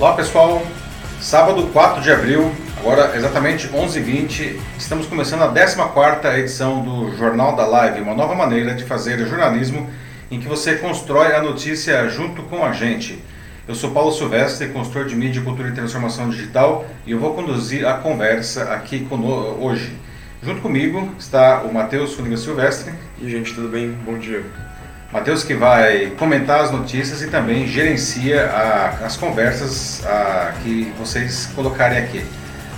Olá pessoal, sábado 4 de abril, agora exatamente 11h20, estamos começando a 14ª edição do Jornal da Live, uma nova maneira de fazer jornalismo em que você constrói a notícia junto com a gente. Eu sou Paulo Silvestre, consultor de mídia, cultura e transformação digital e eu vou conduzir a conversa aqui hoje. Junto comigo está o Matheus Funiga Silvestre. E gente, tudo bem? Bom dia. Matheus que vai comentar as notícias e também gerencia a, as conversas a, que vocês colocarem aqui.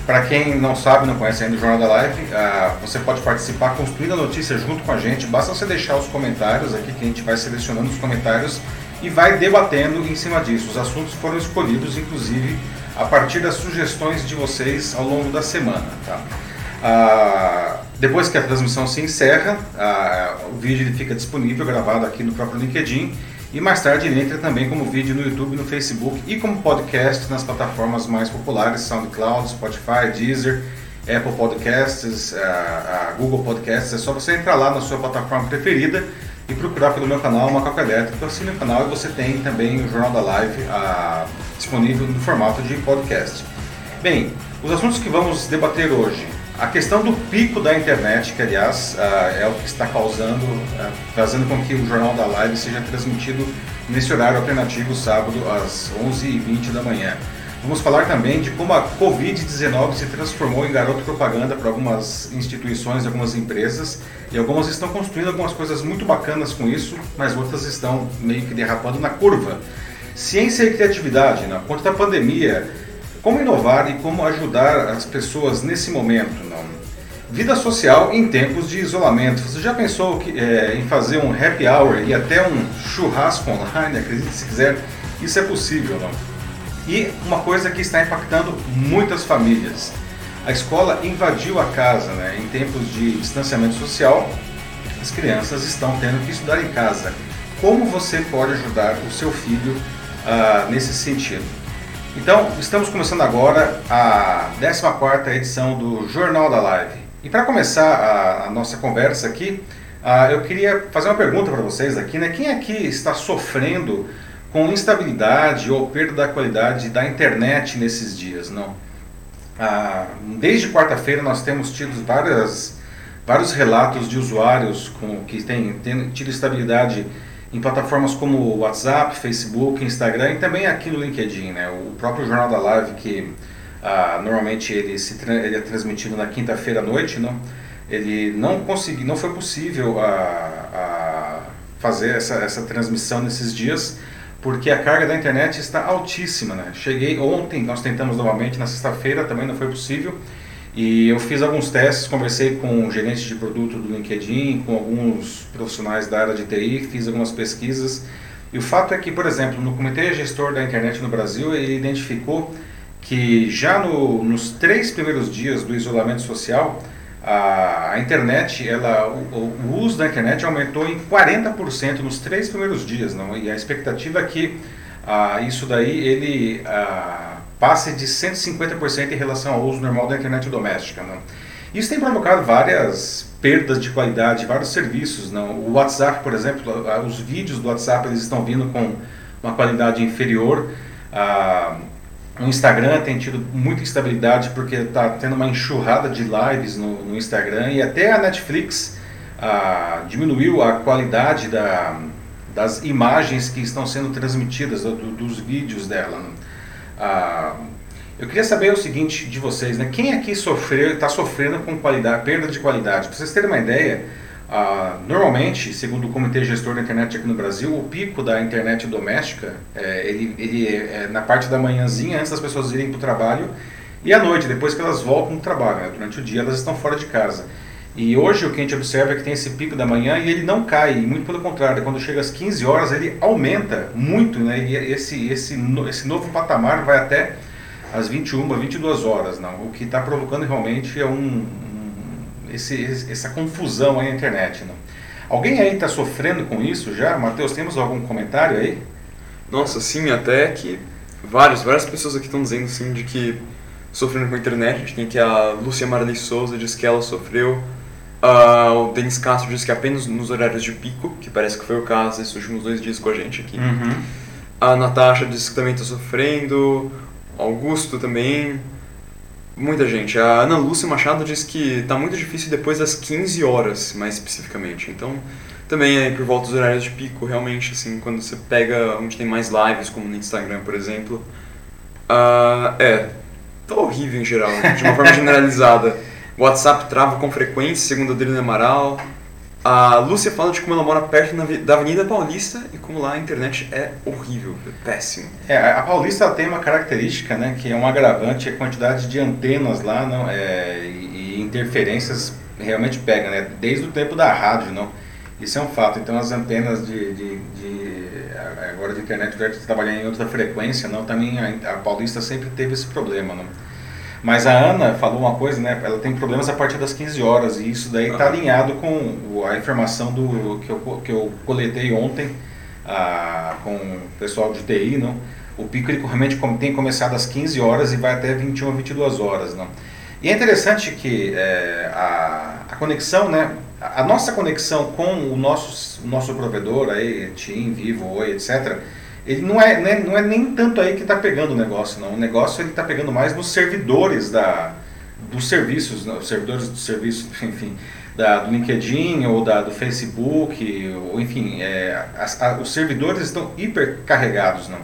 Para quem não sabe, não conhece ainda o Jornal da Live, a, você pode participar construindo a notícia junto com a gente. Basta você deixar os comentários aqui que a gente vai selecionando os comentários e vai debatendo em cima disso. Os assuntos foram escolhidos, inclusive, a partir das sugestões de vocês ao longo da semana. Tá? Ah, depois que a transmissão se encerra, ah, o vídeo fica disponível, gravado aqui no próprio LinkedIn. E mais tarde ele entra também como vídeo no YouTube, no Facebook e como podcast nas plataformas mais populares, SoundCloud, Spotify, Deezer, Apple Podcasts, ah, Google Podcasts. É só você entrar lá na sua plataforma preferida e procurar pelo meu canal Macaco Elétrico. Assine o canal e você tem também o Jornal da Live disponível no formato de podcast. Bem, os assuntos que vamos debater hoje a questão do pico da internet, que aliás uh, é o que está causando, uh, fazendo com que o Jornal da Live seja transmitido nesse horário alternativo, sábado, às 11h20 da manhã. Vamos falar também de como a Covid-19 se transformou em garoto propaganda para algumas instituições, algumas empresas, e algumas estão construindo algumas coisas muito bacanas com isso, mas outras estão meio que derrapando na curva. Ciência e criatividade, na conta da pandemia, como inovar e como ajudar as pessoas nesse momento? Não? Vida social em tempos de isolamento. Você já pensou que, é, em fazer um happy hour e até um churrasco online? Acredite se quiser, isso é possível, não? E uma coisa que está impactando muitas famílias. A escola invadiu a casa, né? Em tempos de distanciamento social, as crianças estão tendo que estudar em casa. Como você pode ajudar o seu filho uh, nesse sentido? Então, estamos começando agora a 14ª edição do Jornal da Live. E para começar a, a, nossa conversa aqui, uh, eu queria fazer uma pergunta para vocês aqui, né? Quem aqui está sofrendo com instabilidade ou perda da qualidade da internet nesses dias, não? Uh, desde quarta-feira nós temos tido várias, vários relatos de usuários com, que têm, tido estabilidade em plataformas como WhatsApp, Facebook, Instagram e também aqui no LinkedIn, né? O próprio Jornal da Live que ah, normalmente ele, se ele é transmitido na quinta-feira à noite, não? Ele não conseguiu, não foi possível a, ah, a fazer essa, essa transmissão nesses dias porque a carga da internet está altíssima, né? Cheguei ontem, nós tentamos novamente na sexta-feira, também não foi possível. E eu fiz alguns testes, conversei com gerentes de produto do LinkedIn, com alguns profissionais da área de TI, fiz algumas pesquisas. E o fato é que, por exemplo, no Comitê Gestor da Internet no Brasil, ele identificou que já no, nos três primeiros dias do isolamento social, a, a internet, ela, o, o, uso da internet aumentou em 40% nos três primeiros dias, não? E a expectativa é que a, isso daí ele a, passe de 150% em relação ao uso normal da internet doméstica. Não? Isso tem provocado várias perdas de qualidade, vários serviços. Não? O WhatsApp, por exemplo, os vídeos do WhatsApp eles estão vindo com uma qualidade inferior. Ah, o Instagram tem tido muita instabilidade porque está tendo uma enxurrada de lives no, no Instagram e até a Netflix ah, diminuiu a qualidade da, das imagens que estão sendo transmitidas, do, dos vídeos dela. Não? Ah, eu queria saber o seguinte de vocês, né? Quem aqui sofreu, está sofrendo com qualidade, perda de qualidade? Para vocês terem uma ideia, ah, normalmente, segundo o Comitê Gestor da Internet aqui no Brasil, o pico da internet doméstica, é, ele, ele é, na parte da manhãzinha, antes das pessoas irem para o trabalho, e à noite, depois que elas voltam do trabalho. Né? Durante o dia elas estão fora de casa. E hoje o que a gente observa é que tem esse pico da manhã e ele não cai, muito pelo contrário, quando chega às 15 horas ele aumenta muito, né? E esse, esse, esse novo patamar vai até às 21, 22 horas, não? O que está provocando realmente é um, um esse, essa confusão aí na internet, não? Alguém aí está sofrendo com isso já? Matheus, temos algum comentário aí? Nossa, sim, até que vários, várias pessoas aqui estão dizendo sim de que sofrendo com a internet. A gente tem aqui a Lúcia Marley Souza, diz que ela sofreu Uh, o Denis Castro disse que apenas nos horários de pico, que parece que foi o caso esses últimos dois dias com a gente aqui. Uhum. A Natasha disse que também está sofrendo. Augusto também. Muita gente. A Ana Lúcia Machado diz que tá muito difícil depois das 15 horas, mais especificamente. Então, também é por volta dos horários de pico, realmente, assim, quando você pega onde tem mais lives, como no Instagram, por exemplo. Uh, é, tá horrível em geral, de uma forma generalizada. O WhatsApp trava com frequência, segundo a Adriana Amaral. A Lúcia fala de como ela mora perto da Avenida Paulista e como lá a internet é horrível, é péssimo. É, a Paulista tem uma característica, né, que é um agravante, a quantidade de antenas lá não, é, e, interferências realmente pega, né, desde o tempo da rádio, não. Isso é um fato. Então as antenas de, de, de agora de internet trabalhar em outra frequência, não, também a, a Paulista sempre teve esse problema, não. Mas a Ana falou uma coisa, né? Ela tem problemas a partir das 15 horas e isso daí está alinhado com a informação do, que, eu, que eu coletei ontem a, com o pessoal de TI, não? O pico ele realmente tem começado às 15 horas e vai até 21 a 22 horas, não? E é interessante que é, a, a conexão, né? A, a nossa conexão com o nosso, o nosso provedor, aí, TIM, Vivo, Oi, etc., ele não é, não é nem tanto aí que está pegando o negócio, não. O negócio ele está pegando mais nos servidores da, dos serviços, né, os servidores do serviço, enfim, da, do LinkedIn ou da, do Facebook, ou enfim, é, a, os servidores estão hipercarregados, não.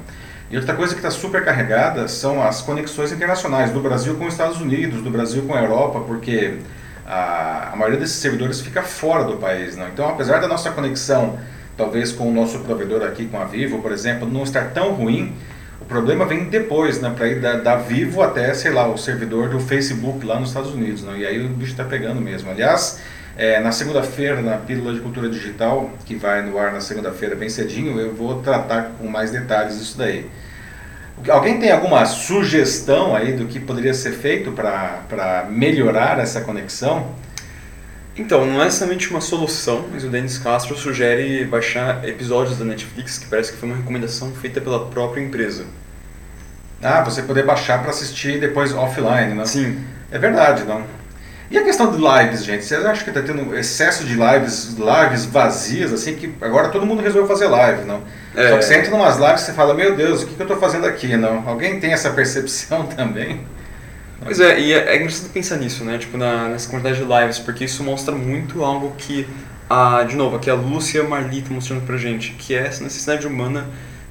E outra coisa que está super carregada são as conexões internacionais do Brasil com os Estados Unidos, do Brasil com a Europa, porque a, a maioria desses servidores fica fora do país, não. Então, apesar da nossa conexão talvez com o nosso provedor aqui, com a Vivo, por exemplo, não estar tão ruim, o problema vem depois, né, para ir da, da, Vivo até, sei lá, o servidor do Facebook lá nos Estados Unidos, né, e aí o bicho está pegando mesmo. Aliás, é, na segunda-feira, na Pílula de Cultura Digital, que vai no ar na segunda-feira bem cedinho, eu vou tratar com mais detalhes isso daí. Alguém tem alguma sugestão aí do que poderia ser feito para melhorar essa conexão? Então, não é somente uma solução, mas o Denis Castro sugere baixar episódios da Netflix, que parece que foi uma recomendação feita pela própria empresa. Ah, você poder baixar para assistir depois offline, né? Sim. É verdade, não? E a questão de lives, gente? Vocês acham que está tendo excesso de lives, lives vazias, assim, que agora todo mundo resolveu fazer live, não? É. Só que você entra em umas lives e você fala, meu Deus, o que, que eu estou fazendo aqui, não? Alguém tem essa percepção também? Pois é, e é, é engraçado pensar nisso, né? Tipo, na, nessa quantidade de lives, porque isso mostra muito algo que, a, de novo, aqui a Lúcia Marli tá mostrando pra gente, que é essa necessidade humana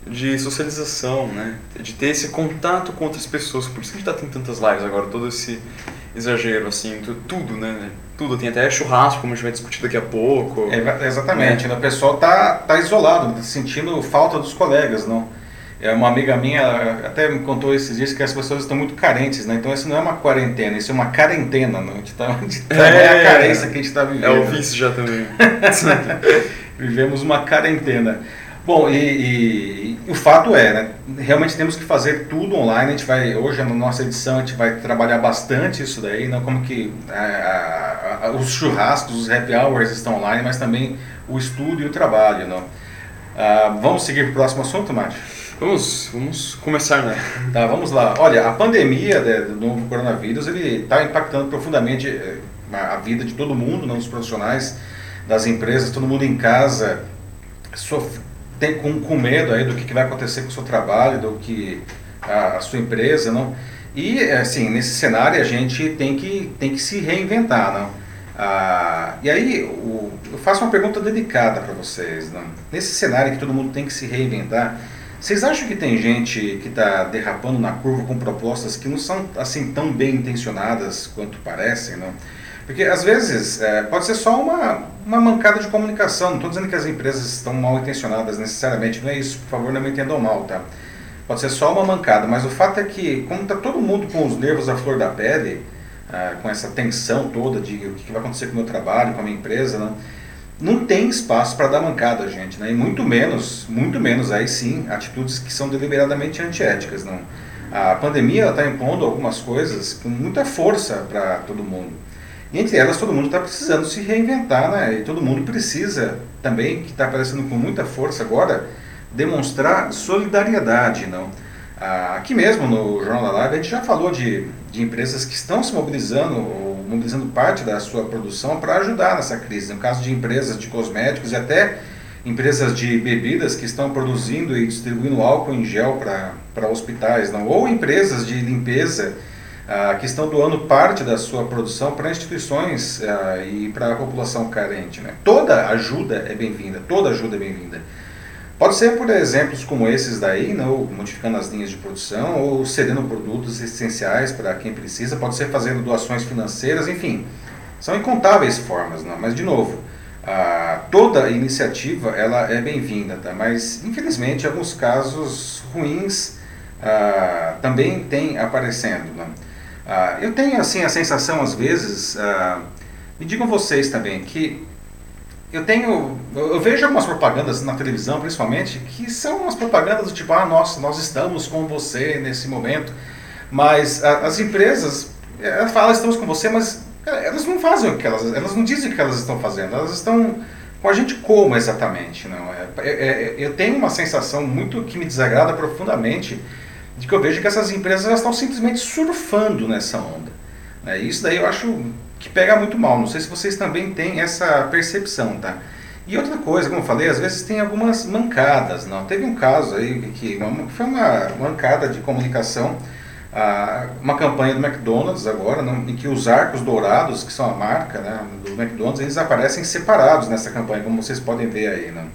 de socialização, né? De ter esse contato com outras pessoas. Por isso que a gente tá tendo tantas lives agora, todo esse exagero, assim, tudo, né? Tudo, tem até churrasco, como a gente vai discutir daqui a pouco. É, exatamente, né? o pessoal tá, tá isolado, tá sentindo falta dos colegas, não? É uma amiga minha até me contou esses dias que as pessoas estão muito carentes, né? Então isso não é uma quarentena, isso é uma quarentena, não? De tá, tá, é, é a carência que a gente está vivendo. É o vício já também. Vivemos uma quarentena. Bom, e, e, e, o fato é, né? Realmente temos que fazer tudo online. A gente vai hoje na nossa edição a gente vai trabalhar bastante isso daí, não como que a, a, a, os churrascos, os happy hours estão online, mas também o estudo e o trabalho, não? Ah, vamos seguir para o próximo assunto, Márcio? Vamos, vamos começar, né? Tá, vamos lá. Olha, a pandemia né, do novo coronavírus, ele está impactando profundamente eh, a vida de todo mundo, não dos profissionais, das empresas, todo mundo em casa, sof... tem com, com medo aí do que, que vai acontecer com o seu trabalho, do que a, a sua empresa, não? E, assim, nesse cenário a gente tem que, tem que se reinventar, não? Ah, e aí, o, eu faço uma pergunta dedicada para vocês, não? Nesse cenário que todo mundo tem que se reinventar, vocês acham que tem gente que está derrapando na curva com propostas que não são assim tão bem intencionadas quanto parecem, não? Porque às vezes é, pode ser só uma, uma mancada de comunicação. Não estou dizendo que as empresas estão mal intencionadas necessariamente, não é isso, por favor, não me entendam mal, tá? Pode ser só uma mancada, mas o fato é que, como está todo mundo com os nervos à flor da pele, ah, com essa tensão toda de o que vai acontecer com o meu trabalho, com a minha empresa, não? Não tem espaço para dar mancada, gente, né? E muito menos, muito menos aí sim, atitudes que são deliberadamente antiéticas, não. A pandemia está impondo algumas coisas com muita força para todo mundo. E entre elas, todo mundo está precisando se reinventar, né? E todo mundo precisa também, que está aparecendo com muita força agora, demonstrar solidariedade, não? Ah, aqui mesmo no Jornal da Live a gente já falou de, de empresas que estão se mobilizando mobilizando parte da sua produção para ajudar nessa crise. No caso de empresas de cosméticos e até empresas de bebidas que estão produzindo e distribuindo álcool em gel para hospitais, não? ou empresas de limpeza ah, que estão doando parte da sua produção para instituições ah, e para a população carente. Né? Toda ajuda é bem-vinda, toda ajuda é bem-vinda. Pode ser por exemplos como esses daí, não, ou modificando as linhas de produção, ou cedendo produtos essenciais para quem precisa, pode ser fazendo doações financeiras, enfim, são incontáveis formas, não? mas de novo, toda iniciativa ela é bem-vinda, tá? mas infelizmente alguns casos ruins também têm aparecendo. Né? Eu tenho assim a sensação às vezes, me digam vocês também, que eu tenho, eu vejo algumas propagandas na televisão principalmente, que são umas propagandas do tipo, ah, nossa, nós estamos com você nesse momento, mas as empresas, elas falam, estamos com você, mas elas não fazem o que elas, elas não dizem o que elas estão fazendo, elas estão com a gente como exatamente, não é? é, é eu tenho uma sensação muito que me desagrada profundamente de que eu vejo que essas empresas elas estão simplesmente surfando nessa onda. Né? Isso daí eu acho que pega muito mal. Não sei se vocês também têm essa percepção, tá? E outra coisa, como eu falei, às vezes tem algumas mancadas. Não, teve um caso aí que foi uma mancada de comunicação uma campanha do McDonald's agora, em que os arcos dourados, que são a marca né, do McDonald's, eles aparecem separados nessa campanha, como vocês podem ver aí. Né?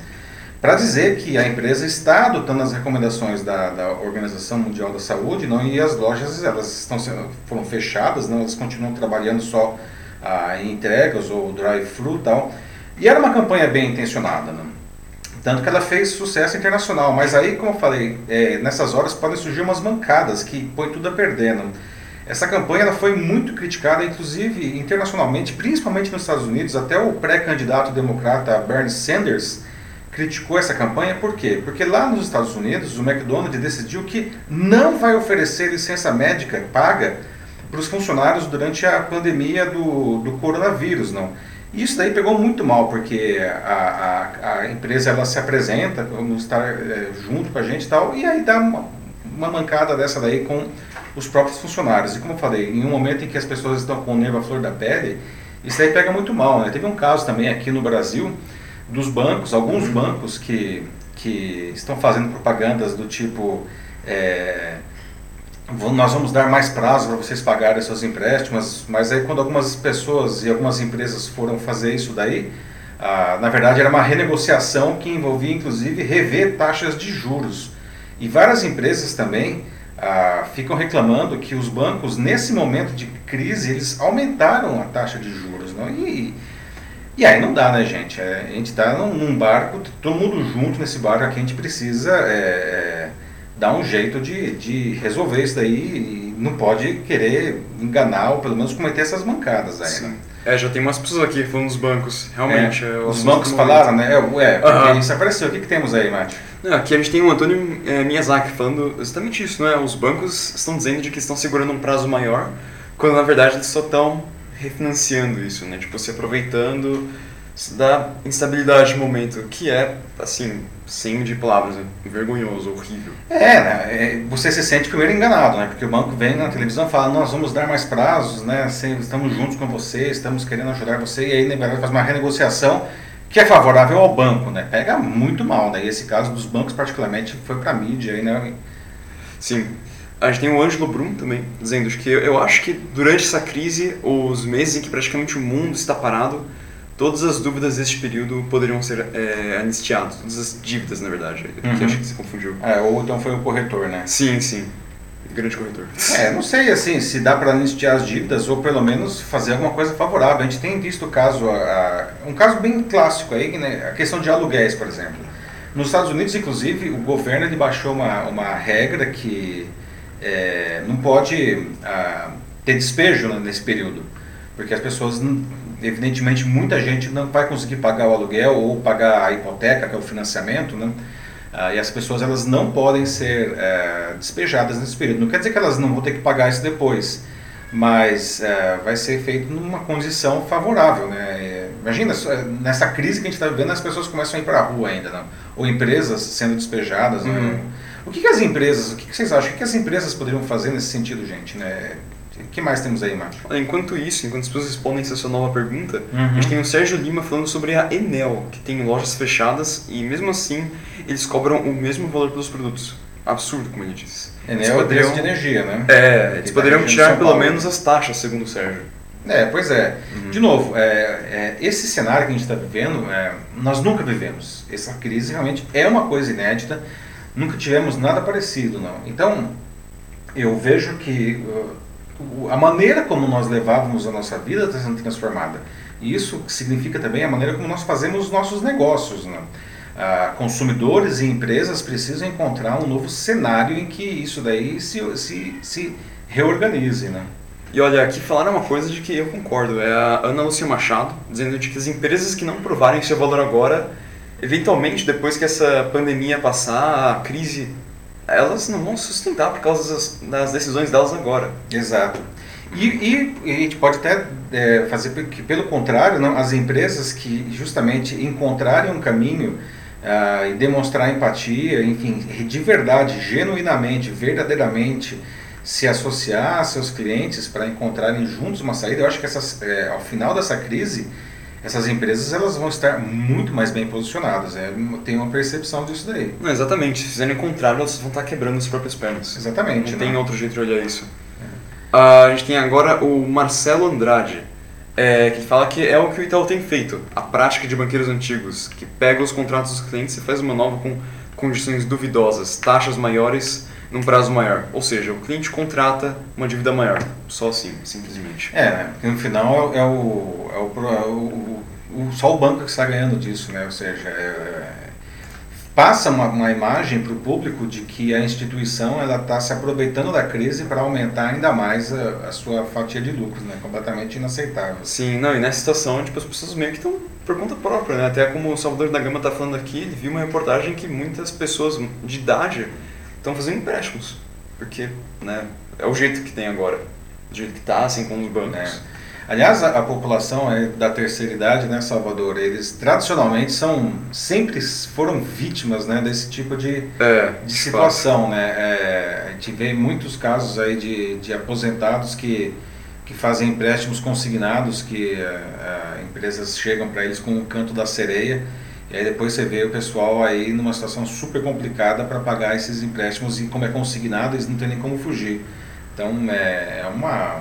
Para dizer que a empresa está adotando as recomendações da, da Organização Mundial da Saúde não, e as lojas elas estão sendo, foram fechadas, não, elas continuam trabalhando só ah, em entregas ou drive-thru e tal. E era uma campanha bem intencionada. Né? Tanto que ela fez sucesso internacional. Mas aí, como eu falei, é, nessas horas podem surgir umas mancadas que põe tudo a perder. Né? Essa campanha ela foi muito criticada, inclusive internacionalmente, principalmente nos Estados Unidos. Até o pré-candidato democrata Bernie Sanders criticou essa campanha. Por quê? Porque lá nos Estados Unidos, o McDonald's decidiu que não vai oferecer licença médica paga para os funcionários durante a pandemia do, do coronavírus. não isso daí pegou muito mal, porque a, a, a empresa ela se apresenta, vamos estar é, junto com a gente e tal, e aí dá uma, uma, mancada dessa daí com os próprios funcionários. E como eu falei, em um momento em que as pessoas estão com o nervo à flor da pele, isso aí pega muito mal. Né? Teve um caso também aqui no Brasil dos bancos, alguns bancos que, que estão fazendo propagandas do tipo. É, nós vamos dar mais prazo para vocês pagarem seus empréstimos, mas aí quando algumas pessoas e algumas empresas foram fazer isso daí, ah, na verdade era uma renegociação que envolvia inclusive rever taxas de juros. E várias empresas também ah, ficam reclamando que os bancos, nesse momento de crise, eles aumentaram a taxa de juros. Não? E, e aí não dá, né, gente? É, a gente está num, barco, todo mundo junto nesse barco aqui, a gente precisa... É, é, dar um jeito de, de resolver isso daí e não pode querer enganar ou pelo menos cometer essas mancadas aí, né? É, já tem umas pessoas aqui falando dos bancos, realmente. É, é os bancos falaram, né? É, é isso apareceu. O que, que temos aí, Mate? aqui a gente tem o Antônio é, Miyazaki falando exatamente isso, né? Os bancos estão dizendo de que estão segurando um prazo maior, quando na verdade eles só estão refinanciando isso, né? Tipo, se aproveitando da instabilidade de momento, que é, assim, sem de palavras, é vergonhoso, horrível. É, né? É, você se sente primeiro enganado, né? Porque o banco vem na televisão e fala, nós vamos dar mais prazos, né? Estamos juntos com você, estamos querendo ajudar você, e aí na verdade faz uma renegociação que é favorável ao banco, né? Pega muito mal, né? E esse caso dos bancos particularmente foi para a mídia aí, né? Sim. A gente tem o Ângelo Brum também, dizendo que eu acho que durante essa crise, os meses em que praticamente o mundo está parado, todas as dúvidas deste período poderiam ser é, anistiadas, todas as dívidas, na verdade. Uhum. Que acho que você confundiu. É, ou então foi o corretor, né? Sim, sim. Grande corretor. É, não sei assim se dá para anistiar as dívidas ou pelo menos fazer alguma coisa favorável. A gente tem visto o caso, a, a, um caso bem clássico aí, né? a questão de aluguéis, por exemplo. Nos Estados Unidos, inclusive, o governo ele baixou uma, uma regra que é, não pode ah, ter despejo nesse período, porque as pessoas evidentemente muita gente não vai conseguir pagar o aluguel ou pagar a hipoteca, que é o financiamento, né? Ah, e as pessoas elas não podem ser é, despejadas nesse período. Não quer dizer que elas não vão ter que pagar isso depois, mas é, vai ser feito numa condição favorável. Né? Imagina, nessa crise que a gente está vivendo, as pessoas começam a ir para a rua ainda, não? ou empresas sendo despejadas. Né? Uhum. Né? O que, que, as empresas, o que, que vocês acham? O que, que as empresas poderiam fazer nesse sentido, gente? Né? O que mais temos aí, Márcio? Enquanto isso, enquanto as pessoas respondem essa sua nova pergunta, Uhum. a gente tem o Sérgio Lima falando sobre a Enel, que tem lojas fechadas e mesmo assim eles cobram o mesmo valor pelos produtos. Absurdo, como ele. Eles Enel é poderiam- preço de energia, né? É, eles poderiam tirar pelo menos as taxas, segundo o Sérgio. É, pois é. Uhum. De novo, é, é, esse cenário que a gente está vivendo, é, nós nunca vivemos. Essa crise realmente é uma coisa inédita, nunca tivemos nada parecido, não. Então, eu vejo que uh, a maneira como nós levávamos a nossa vida está sendo transformada. E isso significa também a maneira como nós fazemos os nossos negócios, não. Ah, consumidores e empresas precisam encontrar um novo cenário em que isso daí se, se, se reorganize, né? E olha, aqui falaram uma coisa de que eu concordo, é a Ana Lúcia Machado, dizendo de que as empresas que não provarem seu valor agora, eventualmente, depois que essa pandemia passar, a crise, elas não vão sustentar por causa das, das decisões delas agora. Exato. E, e- e a gente pode até é, fazer que, pelo contrário, não, as empresas que justamente encontrarem um caminho ah, e demonstrar empatia, enfim, de verdade, genuinamente, verdadeiramente, se associar a seus clientes para encontrarem juntos uma saída, eu acho que essas, é, ao final dessa crise, essas empresas elas vão estar muito mais bem posicionadas. É, tem uma percepção disso daí. Não, exatamente, se fizerem o contrário, elas vão estar quebrando as próprias pernas. Exatamente. Não né? tem outro jeito de olhar isso. Ah, a gente tem agora o Marcelo Andrade, é, que fala que é o que o Itaú tem feito, a prática de banqueiros antigos, que pega os contratos dos clientes e faz uma nova com condições duvidosas, taxas maiores num prazo maior. Ou seja, o cliente contrata uma dívida maior, só assim, simplesmente. É, né? Porque no final é o, é o, é o- o- só o banco que está ganhando disso, né? Ou seja, é- passa uma, uma imagem para o público de que a instituição ela está se aproveitando da crise para aumentar ainda mais a, a sua fatia de lucros, né? Completamente inaceitável. Sim, não, e nessa situação, tipo, as pessoas meio que estão por conta própria, né? Até como o Salvador da Gama tá falando aqui, ele viu uma reportagem que muitas pessoas de idade estão fazendo empréstimos. Porque, né, é o jeito que tem agora. Do jeito que tá, assim, com os bancos. né? Aliás, a, a população é, da terceira idade, né, Salvador, eles tradicionalmente são sempre foram vítimas, né, desse tipo de É, de situação, né? É, a gente vê muitos casos aí de, de aposentados que, que fazem empréstimos consignados, que é, é, empresas chegam para eles com o canto da sereia, e aí depois você vê o pessoal aí numa situação super complicada para pagar esses empréstimos e como é consignado, eles não têm nem como fugir. Então é, é uma.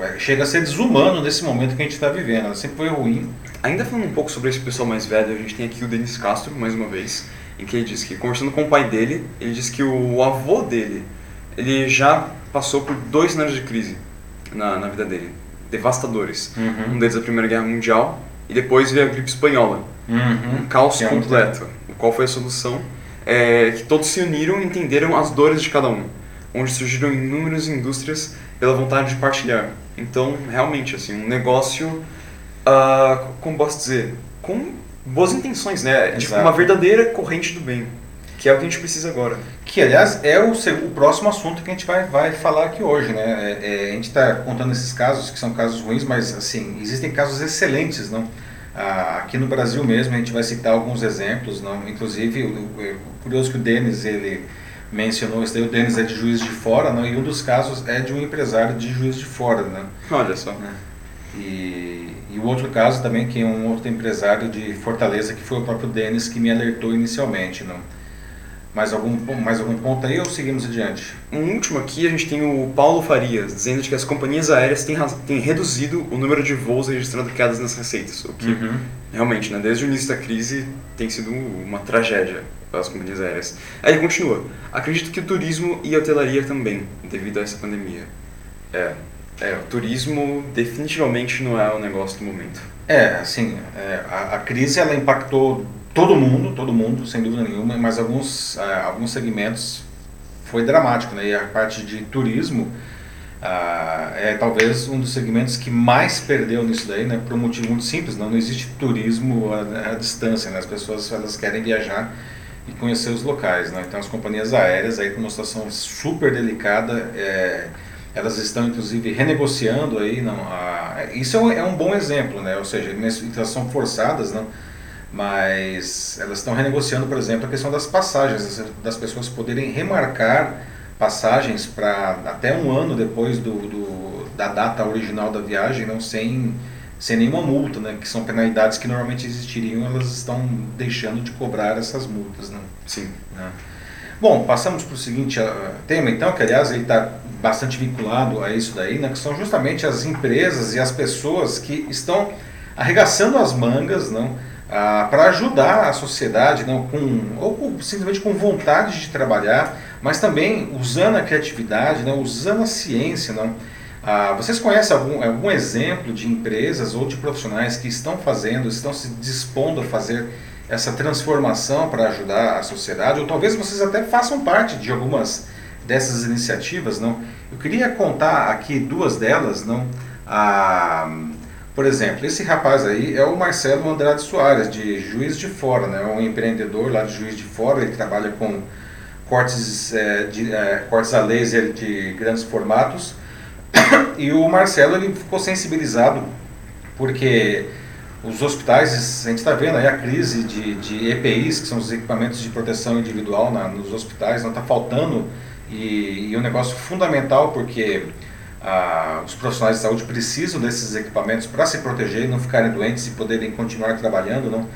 é é- chega a ser desumano nesse momento que a gente está vivendo. Ela sempre foi ruim. Ainda falando um pouco sobre esse pessoal mais velho, a gente tem aqui o Denis Castro, mais uma vez, em que ele diz que, conversando com o pai dele, ele diz que o avô dele, ele já passou por dois cenários de crise na, na vida dele, devastadores. Um deles a Primeira Guerra Mundial, e depois veio a gripe espanhola. Um caos é completo. Qual foi a solução? É que todos se uniram e entenderam as dores de cada um, onde surgiram inúmeras indústrias pela vontade de partilhar. Então, realmente, assim, um negócio, ah, como posso dizer, com boas intenções, né? Tipo, Exato. uma verdadeira corrente do bem, que é o que a gente precisa agora. Que, aliás, é o, o próximo assunto que a gente vai, vai falar aqui hoje, né? É, é, a gente está contando esses casos, que são casos ruins, mas, assim, existem casos excelentes, não? Ah, aqui no Brasil mesmo, a gente vai citar alguns exemplos, não? Inclusive, o, o curioso que o Denis, ele mencionou isso daí, o Denis é de Juiz de Fora, não? E um dos casos é de um empresário de Juiz de Fora, né? Olha só. E, e o outro caso também, que é um outro empresário de Fortaleza, que foi o próprio Denis que me alertou inicialmente, não? Mais algum, mais algum ponto aí ou seguimos adiante? Um último aqui, a gente tem o Paulo Farias, dizendo que as companhias aéreas têm, têm reduzido o número de voos registrando quedas nas receitas, o que Uhum. realmente, né, desde o início da crise, tem sido uma tragédia para as companhias aéreas. Aí continua, acredito que o turismo e a hotelaria também, devido a essa pandemia. É, é, o turismo definitivamente não é o negócio do momento. É, assim, é, a, a crise ela impactou todo mundo, todo mundo, sem dúvida nenhuma, mas alguns, ah, alguns segmentos foi dramático, né? E a parte de turismo ah, é talvez um dos segmentos que mais perdeu nisso daí, né? Por um motivo muito simples, não, não existe turismo à, à distância, né? As pessoas elas querem viajar e conhecer os locais, né? Então as companhias aéreas aí com uma situação super delicada, é, elas estão inclusive renegociando aí, não, a, isso é um, é um bom exemplo, né? Ou seja, elas são forçadas, não? Mas elas estão renegociando, por exemplo, a questão das passagens, das- pessoas poderem remarcar passagens para até um ano depois do, do, da data original da viagem, não sem, sem nenhuma multa, né? Que são penalidades que normalmente existiriam, elas estão deixando de cobrar essas multas, né? Sim. Né? Bom, passamos para o seguinte uh, tema então, que aliás ele está bastante vinculado a isso daí, né? Que são justamente as empresas e as pessoas que estão arregaçando as mangas, não? Ah, para ajudar a sociedade, não, com, ou simplesmente com vontade de trabalhar, mas também usando a criatividade, não, usando a ciência. Não. Ah, vocês conhecem algum, algum exemplo de empresas ou de profissionais que estão fazendo, estão se dispondo a fazer essa transformação para ajudar a sociedade? Ou talvez vocês até façam parte de algumas dessas iniciativas, não? Eu queria contar aqui duas delas, não? Ah, por exemplo, esse rapaz aí é o Marcelo Andrade Soares, de Juiz de Fora, né? um empreendedor lá de Juiz de Fora, ele trabalha com cortes, é, de, é, cortes a laser de grandes formatos. E o Marcelo ele ficou sensibilizado porque os hospitais, a gente está vendo aí a crise de, de EPIs, que são os equipamentos de proteção individual na, nos hospitais, não está faltando e, e um negócio fundamental porque ah, os profissionais de saúde precisam desses equipamentos para se proteger, não ficarem doentes e poderem continuar trabalhando, não?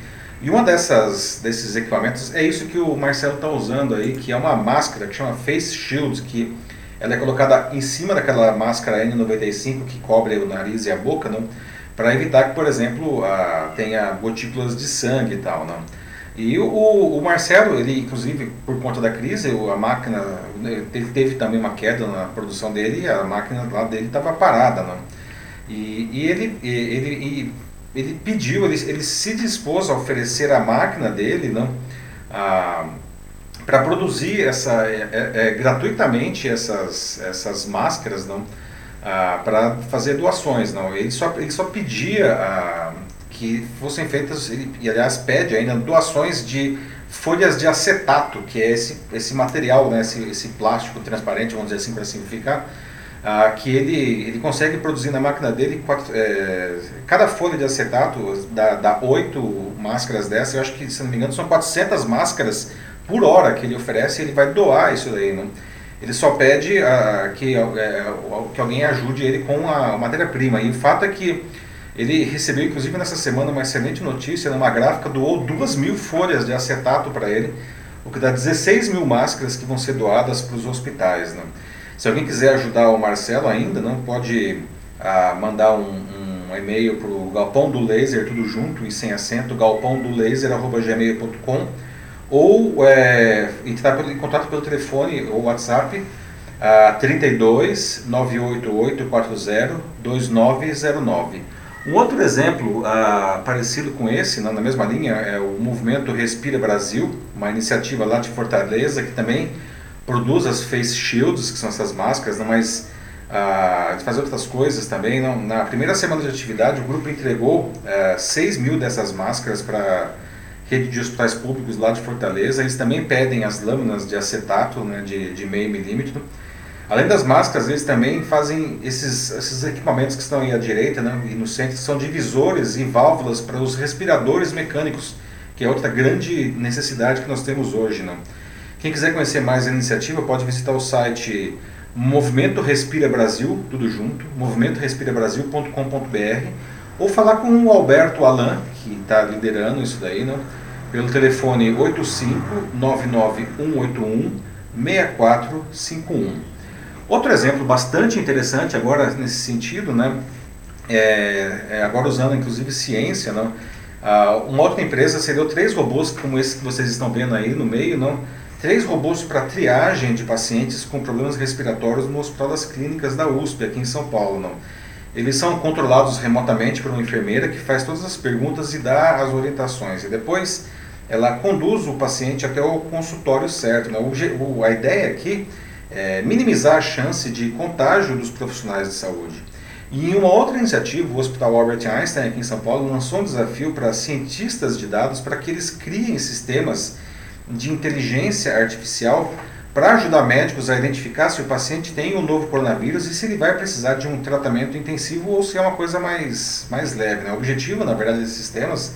E uma dessas desses equipamentos é isso que o Marcelo está usando aí, que é uma máscara que chama Face Shield, que ela é colocada em cima daquela máscara N95 que cobre o nariz e a boca, não? Para evitar que, por exemplo, ah, tenha gotículas de sangue e tal, não? E o, o, Marcelo, ele inclusive por conta da crise, a máquina, ele teve também uma queda na produção dele a máquina lá dele estava parada. Né? E, e ele, ele, ele pediu, ele, ele se dispôs a oferecer a máquina dele não, para produzir essa, é, é, é, gratuitamente essas, essas máscaras não, para fazer doações. Não. Ele, só, ele só pedia a que fossem feitas, e aliás pede ainda, doações de folhas de acetato, que é esse, esse material, né, esse, esse plástico transparente, vamos dizer assim para simplificar, ah, que ele, ele consegue produzir na máquina dele, quatro, é, cada folha de acetato dá, oito máscaras dessas, eu acho que, se não me engano, são 400 máscaras por hora que ele oferece ele vai doar isso daí, né? Ele só pede ah, que, é, que alguém ajude ele com a matéria-prima. E o fato é que ele recebeu, inclusive, nessa semana uma excelente notícia, numa gráfica, doou duas mil folhas de acetato para ele, o que dá 16 mil máscaras que vão ser doadas para os hospitais. Né? Se alguém quiser ajudar o Marcelo ainda, não pode ah, mandar um, um e-mail para o Galpão do Laser, tudo junto e sem acento, galpãodolaser.gmail.com ou é, entrar em contato pelo telefone ou WhatsApp ah, 32 988 40 2909. Um outro exemplo ah, parecido com esse, na mesma linha, é o movimento Respira Brasil, uma iniciativa lá de Fortaleza que também produz as face shields, que são essas máscaras, não, mas ah, faz outras coisas também. Não. Na primeira semana de atividade, o grupo entregou ah, 6 mil dessas máscaras para rede de hospitais públicos lá de Fortaleza. Eles também pedem as lâminas de acetato né, de, de meio milímetro. Além das máscaras, eles também fazem esses, esses equipamentos que estão aí à direita né, e no centro, são divisores e válvulas para os respiradores mecânicos, que é outra grande necessidade que nós temos hoje. Né? Quem quiser conhecer mais a iniciativa pode visitar o site Movimento Respira Brasil, tudo junto, movimentorespirabrasil.com.br ou falar com o Alberto Alan, que está liderando isso daí, né? pelo telefone 85 99181 6451. Outro exemplo bastante interessante agora nesse sentido, né, é, é agora usando inclusive ciência, não, ah, uma outra empresa cedeu três robôs como esse que vocês estão vendo aí no meio, não, três robôs para triagem de pacientes com problemas respiratórios no Hospital das Clínicas da USP aqui em São Paulo, não. Eles são controlados remotamente por uma enfermeira que faz todas as perguntas e dá as orientações e depois ela conduz o paciente até o consultório certo. Né? O, a ideia aqui minimizar a chance de contágio dos profissionais de saúde. E em uma outra iniciativa, o Hospital Albert Einstein, aqui em São Paulo, lançou um desafio para cientistas de dados para que eles criem sistemas de inteligência artificial para ajudar médicos a identificar se o paciente tem o um novo coronavírus e se ele vai precisar de um tratamento intensivo ou se é uma coisa mais, mais leve. Né? O objetivo, na verdade, desses sistemas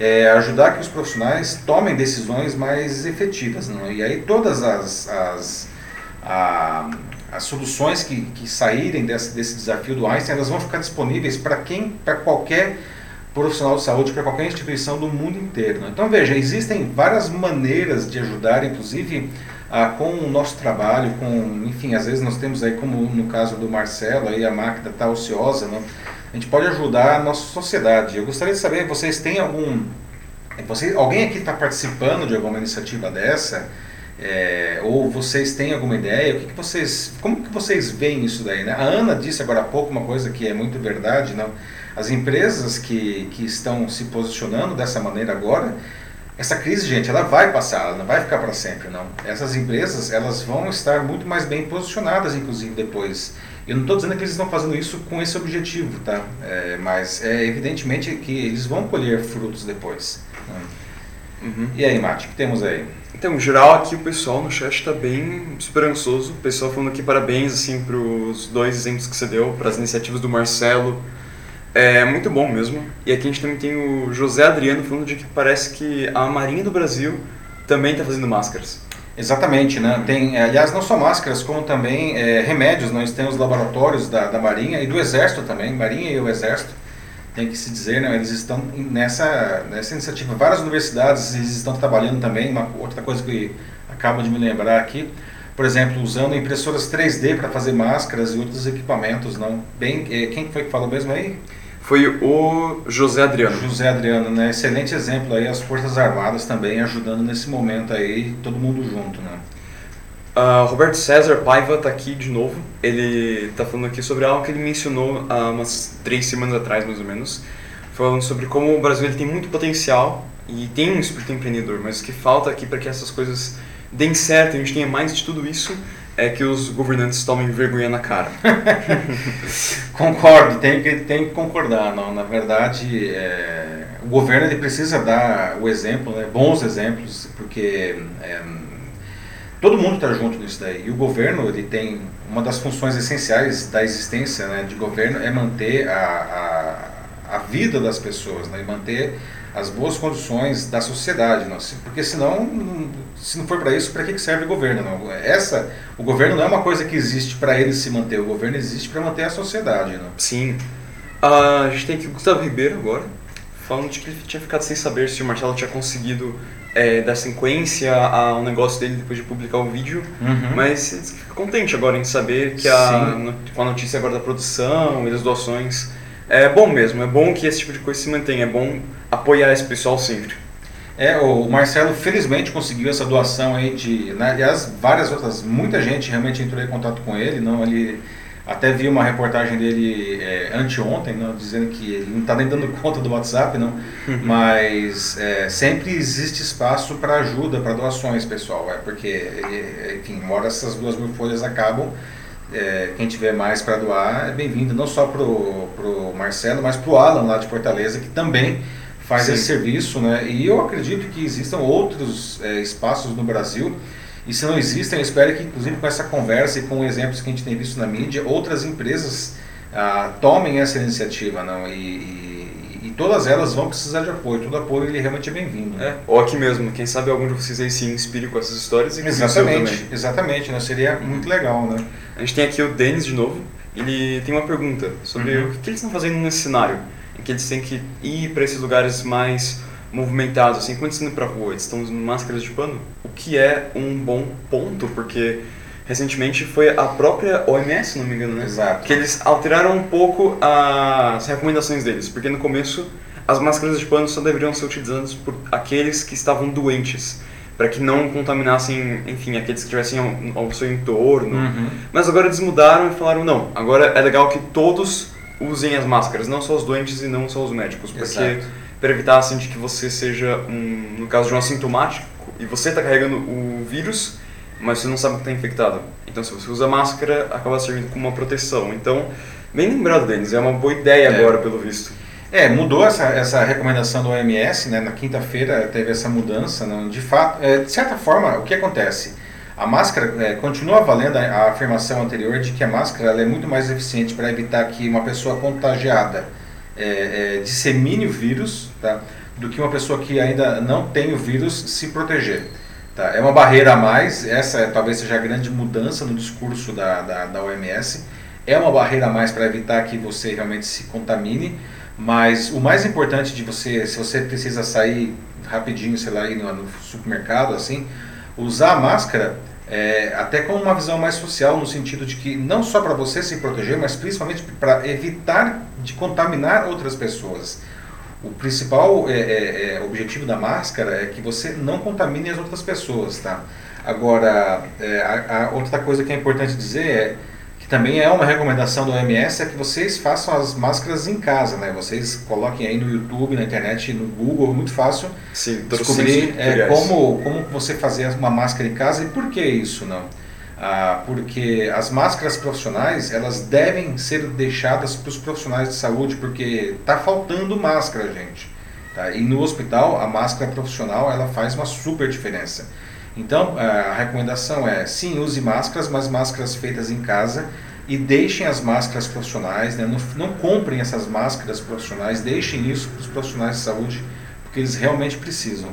é ajudar que os profissionais tomem decisões mais efetivas. Né? E aí todas as, as a, as soluções que, que saírem desse, desse desafio do Einstein, elas vão ficar disponíveis para quem, para qualquer profissional de saúde, para qualquer instituição do mundo inteiro. Né? Então veja, existem várias maneiras de ajudar, inclusive ah, com o nosso trabalho, com, enfim, às vezes nós temos aí, como no caso do Marcelo, aí a máquina está ociosa, né? a gente pode ajudar a nossa sociedade. Eu gostaria de saber, vocês têm algum, você, alguém aqui está participando de alguma iniciativa dessa? É, ou vocês têm alguma ideia? O que, que, vocês, como que vocês veem isso daí? Né? A Ana disse agora há pouco uma coisa que é muito verdade, não? As empresas que, que estão se posicionando dessa maneira agora, essa crise, gente, ela vai passar, ela não vai ficar para sempre, não. Essas empresas, elas vão estar muito mais bem posicionadas, inclusive, depois. Eu não estou dizendo que eles estão fazendo isso com esse objetivo, tá? É, mas é evidentemente que eles vão colher frutos depois. Né? Uhum. E aí, Mate, o que temos aí? Então, em geral, aqui o pessoal no chat está bem esperançoso. O pessoal falando aqui parabéns assim, para os dois exemplos que você deu, para as iniciativas do Marcelo. É muito bom mesmo. E aqui a gente também tem o José Adriano falando de que parece que a Marinha do Brasil também está fazendo máscaras. Exatamente, né? Tem, aliás, não só máscaras, como também é, remédios. Nós temos laboratórios da, da Marinha e do Exército também, Marinha e o Exército tem que se dizer, né, eles estão nessa, nessa iniciativa. Várias universidades eles estão trabalhando também. Uma outra coisa que acabo de me lembrar aqui, por exemplo, usando impressoras 3D para fazer máscaras e outros equipamentos. Não, bem, eh, quem foi que falou mesmo aí? Foi o José Adriano. José Adriano, né? Excelente exemplo aí, as Forças Armadas também ajudando nesse momento aí, todo mundo junto, né? Uh, Roberto César Paiva está aqui de novo. Ele está falando aqui sobre algo que ele mencionou há umas três semanas atrás, mais ou menos. Falando sobre como o Brasil tem muito potencial e tem um espírito empreendedor, mas o que falta aqui para que essas coisas deem certo, a gente tenha mais de tudo isso, é que os governantes tomem vergonha na cara. Concordo, tem que, tem que concordar. Não. Na verdade, é, o governo ele precisa dar o exemplo, né, bons exemplos, porque é, todo mundo está junto nisso daí. E o governo, ele tem uma das funções essenciais da existência né, de governo é manter a, a, a vida das pessoas, né, e manter as boas condições da sociedade, não? porque senão, se não for para isso, para que serve o governo? Não? Essa, o governo não é uma coisa que existe para ele se manter, o governo existe para manter a sociedade. Não? Sim. Uh, a gente tem aqui o Gustavo Ribeiro agora, falando de que ele tinha ficado sem saber se o Marcelo tinha conseguido é, dar sequência ao negócio dele depois de publicar o vídeo, uhum. mas ele fica contente agora em saber que a, com a notícia agora da produção e das doações é bom mesmo, é bom que esse tipo de coisa se mantenha, é bom apoiar esse pessoal sempre. É, o Marcelo felizmente conseguiu essa doação aí de, né, aliás, várias outras, muita gente realmente entrou em contato com ele, não, ele até vi uma reportagem dele é, anteontem, não, dizendo que ele não está nem dando conta do WhatsApp, não, mas é, sempre existe espaço para ajuda, para doações, pessoal, é porque, é, enfim, embora essas duas mil folhas acabam, é, quem tiver mais para doar é bem-vindo, não só para o Marcelo, mas para o Alan lá de Fortaleza, que também faz Sim. esse serviço, né? E eu acredito que existam outros é, espaços no Brasil e se não existem, eu espero que, inclusive, com essa conversa e com exemplos que a gente tem visto na mídia, outras empresas ah, tomem essa iniciativa, não? E, e, e, todas elas vão precisar de apoio. Todo apoio ele realmente é bem-vindo. Né? É, ou aqui mesmo, quem sabe algum de vocês aí se inspire com essas histórias e Exatamente, exatamente, né? Seria muito legal, né? A gente tem aqui o Denis de novo. Ele tem uma pergunta sobre uhum. o que eles estão fazendo nesse cenário, em que eles têm que ir para esses lugares mais movimentados, assim, quando eles estão indo pra rua, eles estão usando máscaras de pano, o que é um bom ponto, porque recentemente foi a própria OMS, se não me engano, né? Exato. Que eles alteraram um pouco as recomendações deles, porque no começo as máscaras de pano só deveriam ser utilizadas por aqueles que estavam doentes, para que não contaminassem, enfim, aqueles que estivessem ao, ao, seu entorno. Uhum. Mas agora eles mudaram e falaram, não, agora é legal que todos usem as máscaras, não só os doentes e não só os médicos, porque... Exato para evitar assim de que você seja um, no caso de um assintomático e você está carregando o vírus, mas você não sabe que está infectado. Então se você usa máscara, acaba servindo como uma proteção. Então, bem lembrado, Denis, é uma boa ideia é. agora, pelo visto. É, mudou essa, essa recomendação do OMS, né? Na quinta-feira teve essa mudança. Não? De fato, é, de certa forma, o que acontece? A máscara é, continua valendo a, a, afirmação anterior de que a máscara é muito mais eficiente para evitar que uma pessoa contagiada é, é, dissemine o vírus tá? do que uma pessoa que ainda não tem o vírus se proteger. Tá? É uma barreira a mais, essa é, talvez seja a grande mudança no discurso da, da, da OMS. É uma barreira a mais para evitar que você realmente se contamine, mas o mais importante de você, se você precisa sair rapidinho, sei lá, no, no supermercado, assim, usar a máscara é, até com uma visão mais social, no sentido de que não só para você se proteger, mas principalmente para evitar de contaminar outras pessoas. O principal é, é, é, objetivo da máscara é que você não contamine as outras pessoas, tá? Agora, é, a, a outra coisa que é importante dizer é também é uma recomendação do OMS é que vocês façam as máscaras em casa, né? Vocês coloquem aí no YouTube, na internet, no Google, muito fácil Sim, descobrir é, como, como você fazer uma máscara em casa e por que isso, não? Ah, porque as máscaras profissionais elas devem ser deixadas para os profissionais de saúde porque está faltando máscara gente tá? e no hospital a máscara profissional ela faz uma super diferença então a recomendação é sim use máscaras mas máscaras feitas em casa e deixem as máscaras profissionais né? não, não comprem essas máscaras profissionais deixem isso para os profissionais de saúde porque eles realmente precisam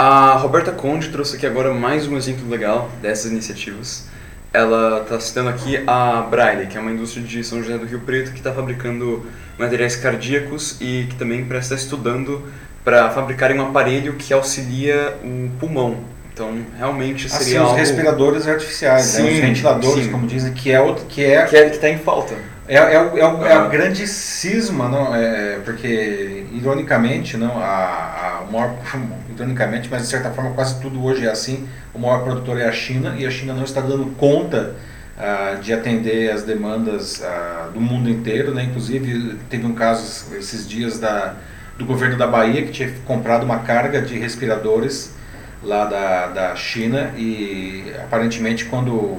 a Roberta Conde trouxe aqui agora mais um exemplo legal dessas iniciativas. Ela está citando aqui a Braille, que é uma indústria de São José do Rio Preto que está fabricando materiais cardíacos e que também parece estar estudando para fabricarem um aparelho que auxilia o pulmão. Então, realmente seria assim, algo... os respiradores artificiais, sim, né? os ventiladores, sim. como dizem, que é outro, que é que é, está em falta. É, é, o, é, o, é a Ah. grande cisma, não? É, porque, ironicamente, não, a, a maior, ironicamente, mas de certa forma quase tudo hoje é assim, o maior produtor é a China e a China não está dando conta ah, de atender as demandas ah, do mundo inteiro, né? Inclusive, teve um caso esses dias da, do governo da Bahia que tinha comprado uma carga de respiradores lá da, da China e aparentemente quando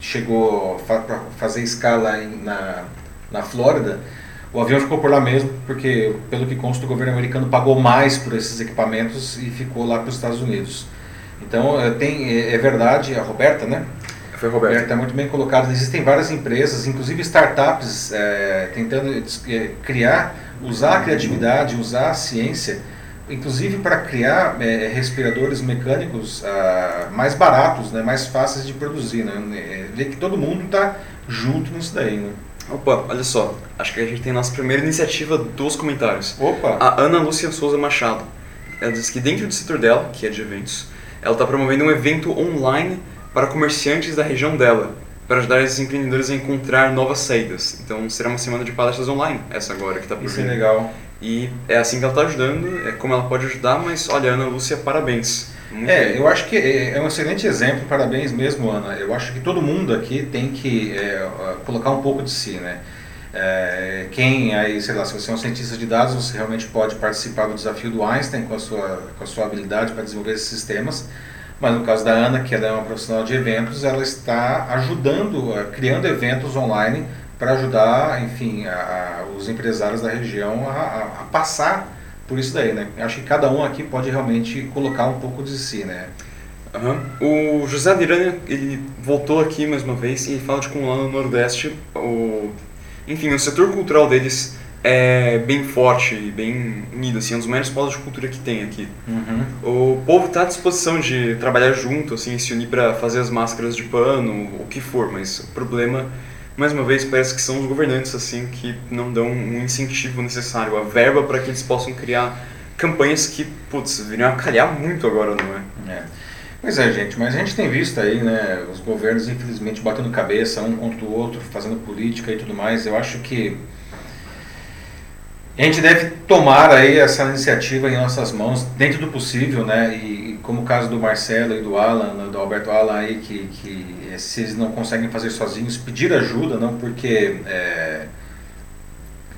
chegou para fazer escala em, na, na Flórida, o avião ficou por lá mesmo, porque pelo que consta o governo americano pagou mais por esses equipamentos e ficou lá para os Estados Unidos. Então eh, tem, é, é verdade, a Roberta, né? Foi Roberta Roberto. está muito bem colocado. Existem várias empresas, inclusive startups, eh, tentando eh, criar, usar a criatividade, usar a ciência, inclusive para criar eh, respiradores mecânicos ah, mais baratos, né, mais fáceis de produzir. Né? Eh, Ver que todo mundo está junto nisso daí. Né? Opa, olha só. Acho que a gente tem a nossa primeira iniciativa dos comentários. Opa! A Ana Lúcia Souza Machado. Ela diz que dentro do setor dela, que é de eventos, ela está promovendo um evento online para comerciantes da região dela, para ajudar esses empreendedores a encontrar novas saídas. Então será uma semana de palestras online, essa agora que está por Isso é vir. legal. E é assim que ela está ajudando, é como ela pode ajudar, mas olha, Ana Lúcia, parabéns. Muito É, bem. eu acho que é é um excelente exemplo, parabéns mesmo, Ana. Eu acho que todo mundo aqui tem que é, colocar um pouco de si, né? É, quem aí, sei lá, se você é um cientista de dados, você realmente pode participar do desafio do Einstein com a sua, com a sua habilidade para desenvolver esses sistemas. Mas no caso da Ana, que ela é uma profissional de eventos, ela está ajudando, eh, criando eventos online para ajudar, enfim, a- a- os empresários da região a, a- passar por isso daí, né? Acho que cada um aqui pode realmente colocar um pouco de si, né? Aham. O José Adirânia, ele voltou aqui mais uma vez e fala de como lá no Nordeste, o, enfim, o setor cultural deles é bem forte e bem unido, assim, é um dos maiores polos de cultura que tem aqui. O povo está à disposição de trabalhar junto, assim, se unir para fazer as máscaras de pano, o que for, mas o problema, mais uma vez, parece que são os governantes, assim, que não dão um incentivo necessário, a verba para que eles possam criar campanhas que, putz, viriam a calhar muito agora, não é? É. Pois é, gente, mas a gente tem visto aí, né, os governos infelizmente batendo cabeça um contra o outro, fazendo política e tudo mais. Eu acho que a gente deve tomar aí essa iniciativa em nossas mãos, dentro do possível, né, e, e como o caso do Marcelo e do Alan, né, do Alberto Alan aí, que, que eh, se eles não conseguem fazer sozinhos, pedir ajuda, não, porque é,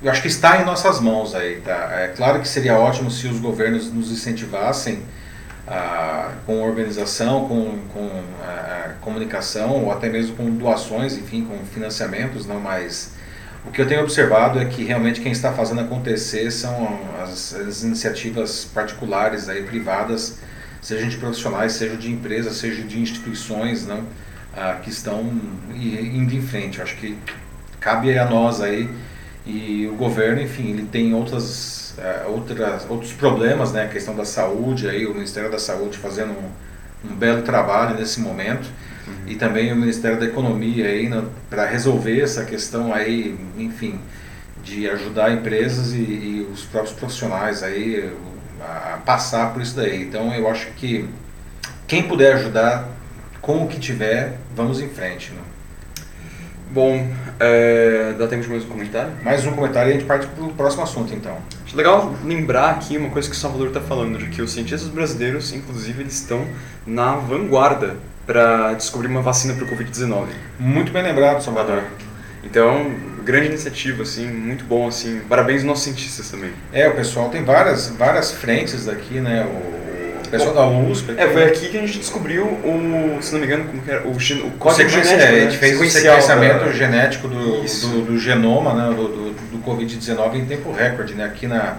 eu acho que está em nossas mãos aí, tá? É claro que seria ótimo se os governos nos incentivassem ah, com organização, com, com ah, comunicação ou até mesmo com doações, enfim, com financiamentos, não mais. O que eu tenho observado é que realmente quem está fazendo acontecer são as, as iniciativas particulares aí privadas, seja de profissionais, seja de empresas, seja de instituições, não, ah, que estão indo em frente. Eu acho que cabe a nós aí e o governo, enfim, ele tem outras, eh, outras, outros problemas, né? A questão da saúde, aí, o Ministério da Saúde fazendo um, um belo trabalho nesse momento uhum. e também o Ministério da Economia aí para resolver essa questão aí, enfim, de ajudar empresas e, e, os próprios profissionais aí a passar por isso daí. Então eu acho que quem puder ajudar com o que tiver, vamos em frente. Né? Bom, é, dá tempo de mais um comentário? Mais um comentário e a gente parte para o próximo assunto então. Acho legal lembrar aqui uma coisa que o Salvador está falando, de que os cientistas brasileiros, inclusive, eles estão na vanguarda para descobrir uma vacina para o Covid-19. Muito bem lembrado, Salvador. Então, grande iniciativa, assim, muito bom, assim. Parabéns aos nossos cientistas também. É, o pessoal tem várias, várias frentes aqui, né? O, pessoal da USP. É, foi aqui que a gente descobriu o, se não me engano, como que era, o, o código genético. É, a gente né? fez o sequenciamento da... genético do, do, do, genoma, né, do, do, do Covid-19 em tempo recorde, né? Aqui na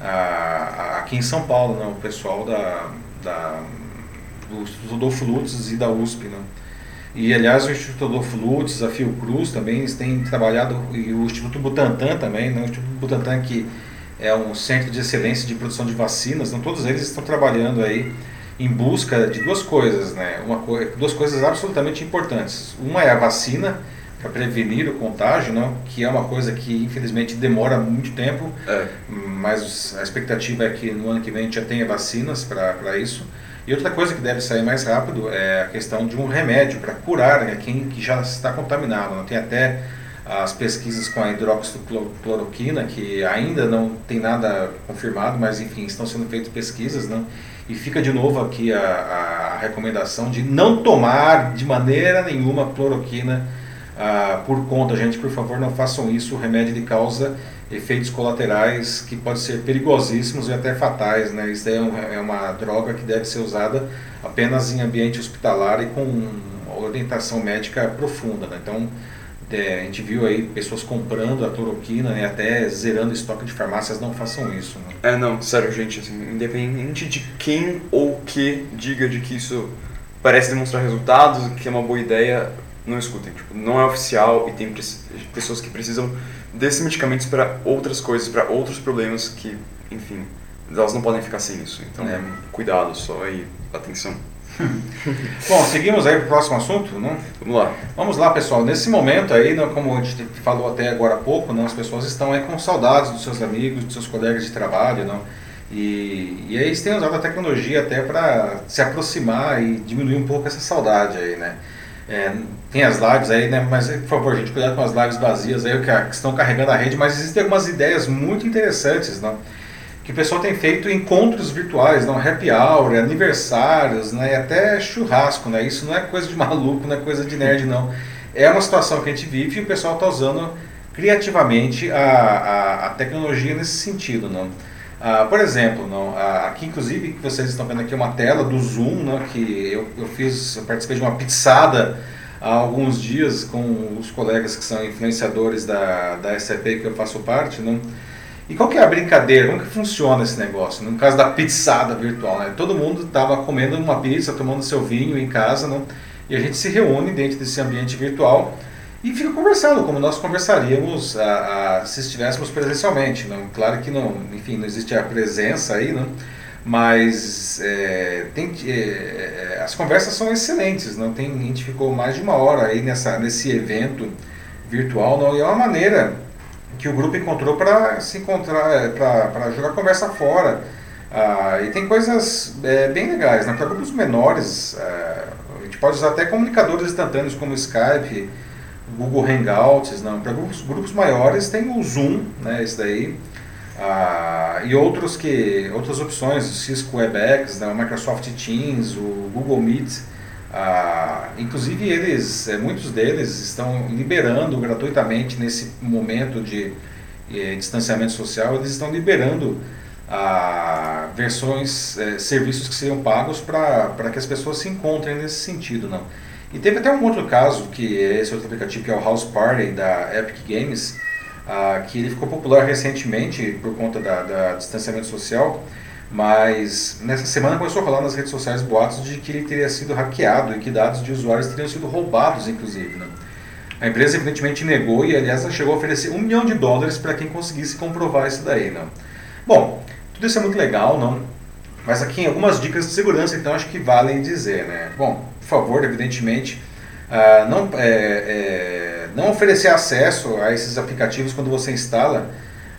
a, aqui em São Paulo, né, o pessoal da, da do Instituto Rodolfo Lutz e da USP, né? E aliás o Instituto Rodolfo Lutz, a Fiocruz também, eles têm trabalhado, e o Instituto Butantan também, né? o Instituto Butantan que é um centro de excelência de produção de vacinas, então todos eles estão trabalhando aí em busca de duas coisas, né? Uma co duas coisas absolutamente importantes. Uma é a vacina para prevenir o contágio, né? que é uma coisa que infelizmente demora muito tempo, é. mas a expectativa é que no ano que vem a gente já tenha vacinas para isso. E outra coisa que deve sair mais rápido é a questão de um remédio para curar né, quem que já está contaminado. Né? Tem até as pesquisas com a hidroxicloroquina, que ainda não tem nada confirmado, mas enfim, estão sendo feitas pesquisas, né? E fica de novo aqui a, a recomendação de não tomar de maneira nenhuma cloroquina ah, por conta, gente, por favor, não façam isso. O remédio ele causa efeitos colaterais que podem ser perigosíssimos e até fatais, né? Isso é, um, é uma droga que deve ser usada apenas em ambiente hospitalar e com orientação médica profunda, né? Então, é, a gente viu aí pessoas comprando a cloroquina, né, até zerando estoque de farmácias, não façam isso. Né? É, não, sério, gente, assim, independente de quem ou que diga de que isso parece demonstrar resultados, que é uma boa ideia, não escutem. Tipo, não é oficial e tem pessoas que precisam desses medicamentos para outras coisas, para outros problemas que, enfim, elas não podem ficar sem isso. Então, é. cuidado só e atenção. Bom, seguimos aí para o próximo assunto, não? Vamos lá. Vamos lá, pessoal. Nesse momento aí, né, como a gente falou até agora há pouco, não, as pessoas estão aí com saudades dos seus amigos, dos seus colegas de trabalho, não? E, e aí eles têm usado a tecnologia até para se aproximar e diminuir um pouco essa saudade aí, né? É, tem as lives aí, né? Mas por favor, gente, cuidado com as lives vazias aí que estão carregando a rede, mas existem algumas ideias muito interessantes, não? Que o pessoal tem feito encontros virtuais, não happy hour, aniversários, né, até churrasco, né? Isso não é coisa de maluco, não é coisa de nerd, não. É uma situação que a gente vive e o pessoal está usando criativamente a, a, a, tecnologia nesse sentido, não? Ah, por exemplo, não, ah, aqui inclusive que vocês estão vendo aqui uma tela do Zoom, não, que eu, eu fiz, eu participei de uma pizzada há alguns dias com os colegas que são influenciadores da, da SAP que eu faço parte, não? E qual que é a brincadeira? Como que funciona esse negócio? No caso da pizzada virtual, né? Todo mundo estava comendo uma pizza, tomando seu vinho em casa, não? e a gente se reúne dentro desse ambiente virtual e fica conversando, como nós conversaríamos a, a, se estivéssemos presencialmente. Não? Claro que não, enfim, não existe a presença aí, não? mas é, tem, é, as conversas são excelentes. Não? Tem, a gente ficou mais de uma hora aí nessa, nesse evento virtual, não? e é uma maneira que o grupo encontrou para se encontrar, é, para jogar conversa fora. Ah, e tem coisas é, bem legais, né? Para grupos menores, é, a gente pode usar até comunicadores instantâneos como Skype, Google Hangouts, não. Para grupos, grupos maiores tem o Zoom, né? Esse daí. Ah, e outros que, outras opções, o Cisco WebEx, né? o Microsoft Teams, o Google Meet. Ah, inclusive eles, é, muitos deles estão liberando gratuitamente nesse momento de eh, distanciamento social, eles estão liberando ah, versões, eh, serviços que seriam pagos para que as pessoas se encontrem nesse sentido, não. E teve até um outro caso que é esse outro aplicativo que é o House Party da Epic Games, ah, que ele ficou popular recentemente por conta da, da distanciamento social mas nessa semana começou a rolar nas redes sociais boatos de que ele teria sido hackeado e que dados de usuários teriam sido roubados, inclusive. Né? A empresa evidentemente negou e, aliás, chegou a oferecer um milhão de dólares para quem conseguisse comprovar isso daí. Não? Bom, tudo isso é muito legal, não? Mas aqui algumas dicas de segurança, então acho que valem dizer, né? Bom, por favor, evidentemente, uh, não, é, é, não oferecer acesso a esses aplicativos quando você instala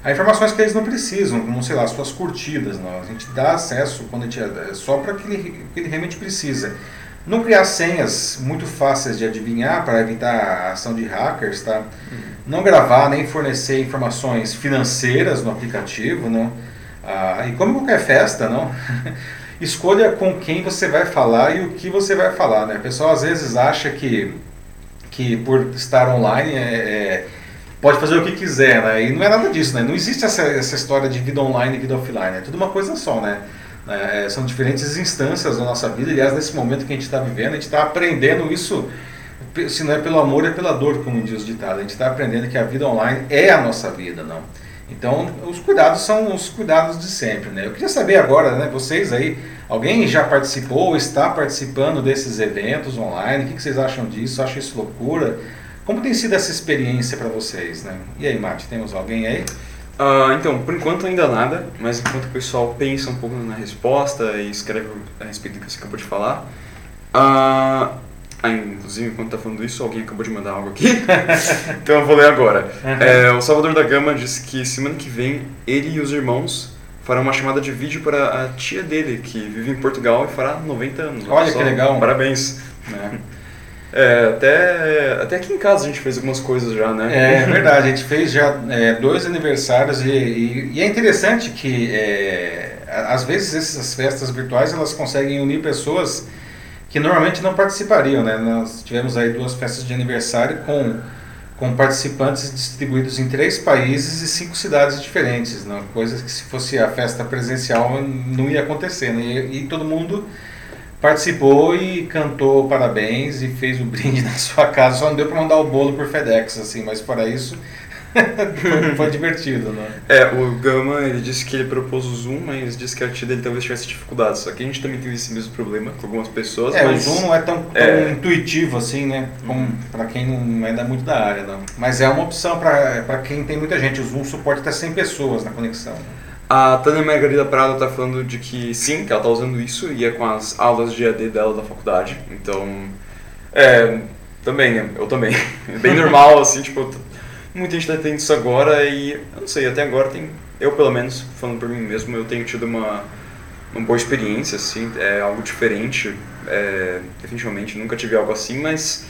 a informações que eles não precisam, como, sei lá, suas curtidas. Não. A gente dá acesso quando a gente, é, só para que ele, que ele realmente precisa. Não criar senhas muito fáceis de adivinhar para evitar a ação de hackers, tá? Uhum. Não gravar nem fornecer informações financeiras no aplicativo, não. Ah, e como qualquer festa, não. Escolha com quem você vai falar e o que você vai falar, né? O pessoal às vezes acha que, que por estar online é, é pode fazer o que quiser, né? E não é nada disso, né? Não existe essa, essa história de vida online e vida offline, é tudo uma coisa só, né? É, são diferentes instâncias da nossa vida. Aliás, nesse momento que a gente está vivendo, a gente está aprendendo isso. Se não é pelo amor, é pela dor, como diz o ditado. A gente está aprendendo que a vida online é a nossa vida, não. Então, os cuidados são os cuidados de sempre, né? Eu queria saber agora, né? Vocês aí, alguém já participou ou está participando desses eventos online? O que vocês acham disso? Acham isso loucura? Como tem sido essa experiência para vocês, né? E aí, Mate, temos alguém aí? Uh, então, por enquanto ainda nada, mas enquanto o pessoal pensa um pouco na resposta e escreve a respeito do que você acabou de falar. Uh, ah, inclusive, enquanto tá falando isso, alguém acabou de mandar algo aqui. então eu vou ler agora. Uhum. É, o Salvador da Gama disse que semana que vem ele e os irmãos farão uma chamada de vídeo para a tia dele, que vive em Portugal e fará 90 anos. Olha que legal. Parabéns. Né? É, até, até aqui em casa a gente fez algumas coisas já, né? É, é verdade, a gente fez já é, dois aniversários e, e, e, é interessante que é, às vezes essas festas virtuais elas conseguem unir pessoas que normalmente não participariam, né? Nós tivemos aí duas festas de aniversário com, com participantes distribuídos em três países e cinco cidades diferentes, né? coisas que se fosse a festa presencial não ia acontecer, né? e, e todo mundo participou e cantou parabéns e fez o brinde na sua casa. Só não deu para mandar o bolo por FedEx, assim, mas para isso foi, foi, divertido, né? É, o Gama, ele disse que ele propôs o Zoom, mas disse que a tia dele talvez tivesse dificuldades. Só que a gente também teve esse mesmo problema com algumas pessoas, É, mas... o Zoom não é tão, tão é... intuitivo assim, né? Como uhum. para quem não é muito da área, não. Mas é uma opção para quem tem muita gente. O Zoom suporta até 100 pessoas na conexão. A Tânia Margarida Prado está falando de que sim, que ela está usando isso e é com as aulas de AD dela da faculdade. Então, é, também? Eu também. É bem normal, assim, tipo, muita gente está tendo isso agora e, eu não sei, até agora tem, eu pelo menos, falando por mim mesmo, eu tenho tido uma, uma boa experiência, assim, é algo diferente, é, definitivamente, nunca tive algo assim, mas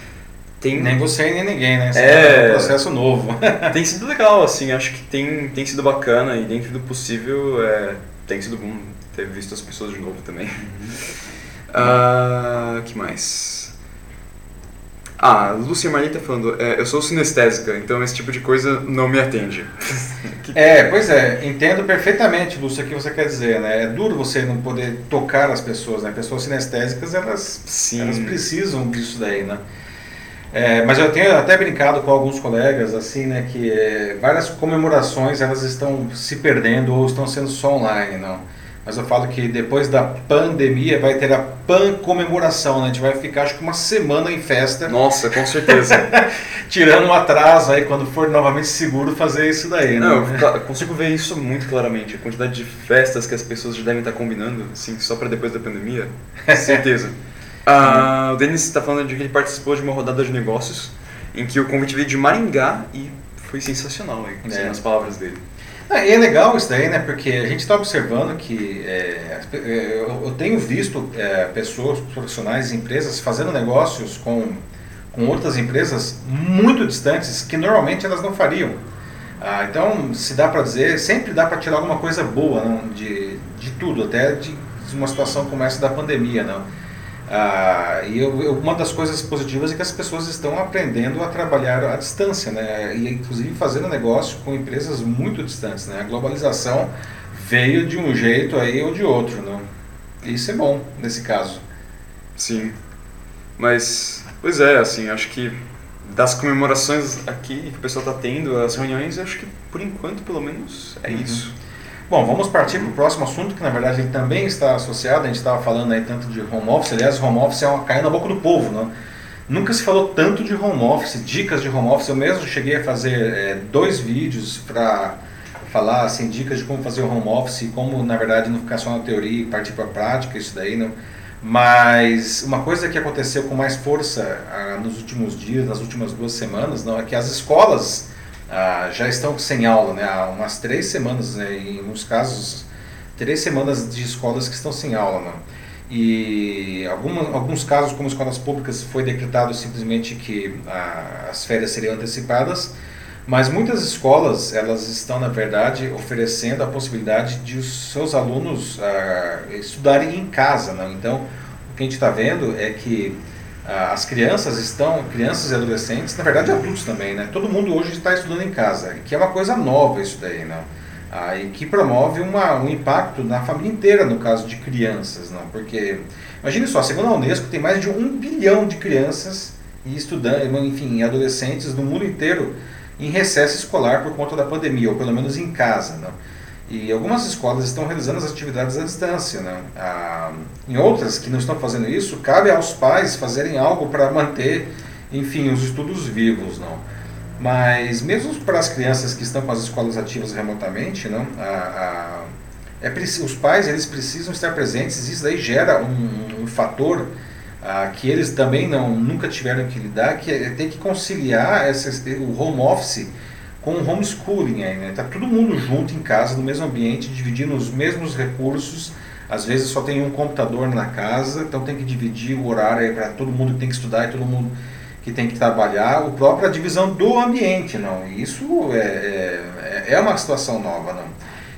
tem... Nem você nem ninguém, né? é... é um processo novo. tem sido legal, assim, acho que tem, tem sido bacana e dentro do possível é, tem sido bom ter visto as pessoas de novo também. Uhum. uh, que mais? Ah, Lúcia Marlita falando, é, eu sou sinestésica, então esse tipo de coisa não me atende. é, pois é, entendo perfeitamente, Lúcia, o que você quer dizer, né? É duro você não poder tocar as pessoas, né? Pessoas sinestésicas, elas, Sim. elas precisam disso daí, né? É, mas eu tenho até brincado com alguns colegas assim, né, que é, várias comemorações elas estão se perdendo ou estão sendo só online, não. Mas eu falo que depois da pandemia vai ter a pan comemoração, né? A gente vai ficar acho que uma semana em festa. Nossa, com certeza. Tirando um atraso aí quando for novamente seguro fazer isso daí, né? Não, eu consigo ver isso muito claramente. A quantidade de festas que as pessoas já devem estar combinando, assim, só para depois da pandemia. certeza. Ah, o Denis está falando de que ele participou de uma rodada de negócios em que o convite veio de Maringá e foi sensacional, aí, é. as palavras dele. Ah, e é legal isso daí, né? Porque a gente está observando que é, é eu tenho visto é, pessoas, profissionais, empresas fazendo negócios com, com outras empresas muito distantes que normalmente elas não fariam. Ah, então, se dá para dizer, sempre dá para tirar alguma coisa boa não? De, de tudo, até de uma situação como essa da pandemia, não? Ah, e eu, eu, uma das coisas positivas é que as pessoas estão aprendendo a trabalhar à distância, né? E inclusive fazendo negócio com empresas muito distantes, né? A globalização veio de um jeito aí ou de outro, né? isso é bom nesse caso. Sim. Mas, pois é, assim, acho que das comemorações aqui que o pessoal está tendo, as reuniões, acho que por enquanto, pelo menos, é uhum. isso. Bom, vamos partir para o próximo assunto, que na verdade ele também está associado, a gente estava falando aí tanto de home office, aliás, home office é uma caiu na boca do povo, não? Nunca se falou tanto de home office, dicas de home office, eu mesmo cheguei a fazer é, dois vídeos para falar assim, dicas de como fazer o home office, como na verdade não ficar só na teoria e partir para a prática, isso daí não. Mas uma coisa que aconteceu com mais força ah, nos últimos dias, nas últimas duas semanas, não é que as escolas ah, já estão sem aula, né? Há umas três semanas, né? em alguns casos, três semanas de escolas que estão sem aula, não. E alguma, alguns casos, como escolas públicas, foi decretado simplesmente que ah, as férias seriam antecipadas mas muitas escolas, elas estão, na verdade, oferecendo a possibilidade de os seus alunos uh, estudarem em casa. Né? Então, o que a gente está vendo é que as crianças estão, crianças e adolescentes, na verdade adultos também, né? todo mundo hoje está estudando em casa, que é uma coisa nova isso daí, né? Ah, e que promove uma, um impacto na família inteira, no caso de crianças. Não? Porque, imagine só, segundo a Unesco, tem mais de um bilhão de crianças e estudantes, enfim, adolescentes no mundo inteiro em recesso escolar por conta da pandemia, ou pelo menos em casa. Né? E algumas escolas estão realizando as atividades à distância. Né? Ah, em outras que não estão fazendo isso, cabe aos pais fazerem algo para manter, enfim, os estudos vivos. Não? Mas mesmo para as crianças que estão com as escolas ativas remotamente, não, a, a, é, os pais eles precisam estar presentes isso daí gera um, um fator ah, que eles também não nunca tiveram que lidar, que é ter que conciliar essa, o home office com o homeschooling. Está né? Tá todo mundo junto em casa, no mesmo ambiente, dividindo os mesmos recursos. Às vezes só tem um computador na casa, então tem que dividir o horário para todo mundo que tem que estudar e todo mundo que tem que trabalhar. O próprio a divisão do ambiente, não. Isso é, é, é uma situação nova, não.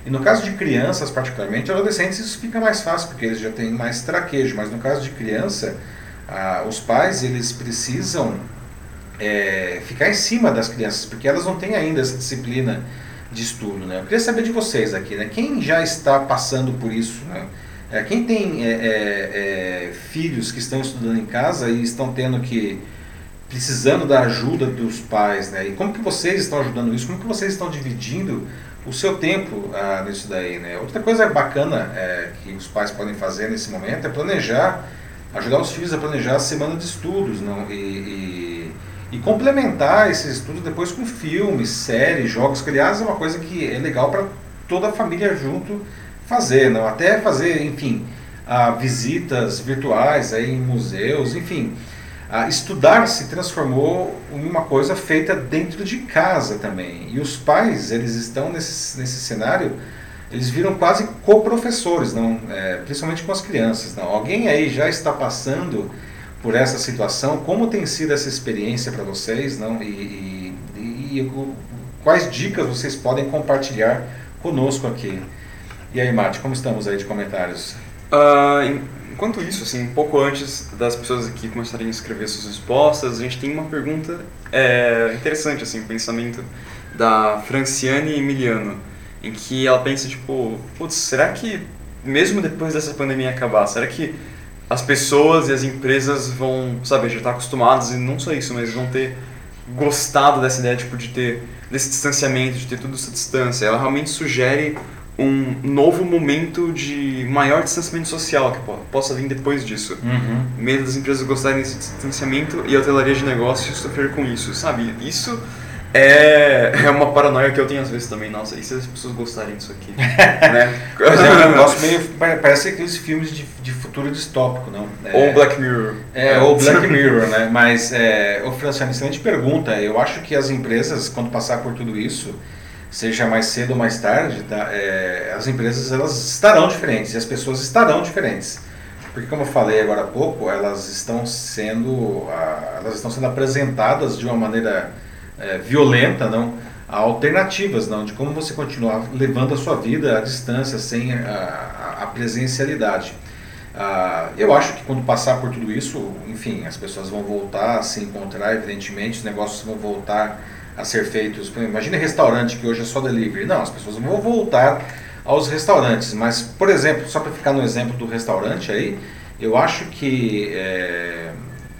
E no caso de crianças, particularmente, adolescentes, isso fica mais fácil, porque eles já têm mais traquejo. Mas no caso de criança, ah, os pais eles precisam é, ficar em cima das crianças, porque elas não têm ainda essa disciplina de estudo. Né? Eu queria saber de vocês aqui, né? quem já está passando por isso? Né? É, quem tem é, é, é filhos que estão estudando em casa e estão tendo que precisando da ajuda dos pais, né? E como que vocês estão ajudando isso? Como que vocês estão dividindo o seu tempo ah, nisso daí, né? Outra coisa bacana é, que os pais podem fazer nesse momento é planejar, ajudar os filhos a planejar a semana de estudos, não? E, e, e complementar esses estudos depois com filmes, séries, jogos, que aliás é uma coisa que é legal para toda a família junto fazer, não? Até fazer, enfim, ah, visitas virtuais aí em museus, enfim ah, estudar se transformou em uma coisa feita dentro de casa também. E os pais, eles estão nesse, nesse cenário, eles viram quase co-professores, não, é, principalmente com as crianças. Não. Alguém aí já está passando por essa situação? Como tem sido essa experiência para vocês? Não? E, e, e, quais dicas vocês podem compartilhar conosco aqui? E aí, Mate, como estamos aí de comentários? Uh, enquanto isso, assim, um pouco antes das pessoas aqui começarem a escrever suas respostas, a gente tem uma pergunta é, interessante, assim, o pensamento da Franciane Emiliano, em que ela pensa, tipo, será que mesmo depois dessa pandemia acabar, será que as pessoas e as empresas vão, sabe, já estar acostumadas e não só isso, mas vão ter gostado dessa ideia, tipo, de ter desse distanciamento, de ter tudo essa distância. Ela realmente sugere um novo momento de maior distanciamento social que possa vir depois disso. Uhum. Medo das empresas gostarem desse distanciamento e a hotelaria de negócios sofrer com isso, sabe? Isso é, é uma paranoia que eu tenho às vezes também. Nossa, e se as pessoas gostarem disso aqui? né? É um negócio meio. Parece aqueles filmes de, de futuro distópico, não? É, ou Black Mirror. É, ou Black Mirror, né? Mas, é, ô Franciano, excelente pergunta. Eu acho que as empresas, quando passar por tudo isso seja mais cedo ou mais tarde, tá, é, as empresas elas estarão diferentes e as pessoas estarão diferentes. Porque como eu falei agora há pouco, elas estão sendo, elas estão sendo apresentadas de uma maneira é, violenta, não, a alternativas, não, de como você continuar levando a sua vida à distância sem a, a, a presencialidade. Ah, eu acho que quando passar por tudo isso, enfim, as pessoas vão voltar a se encontrar, evidentemente, os negócios vão voltar a ser feitos. Imagina restaurante que hoje é só delivery. Não, as pessoas vão voltar aos restaurantes. Mas, por exemplo, só para ficar no exemplo do restaurante aí, eu acho que é,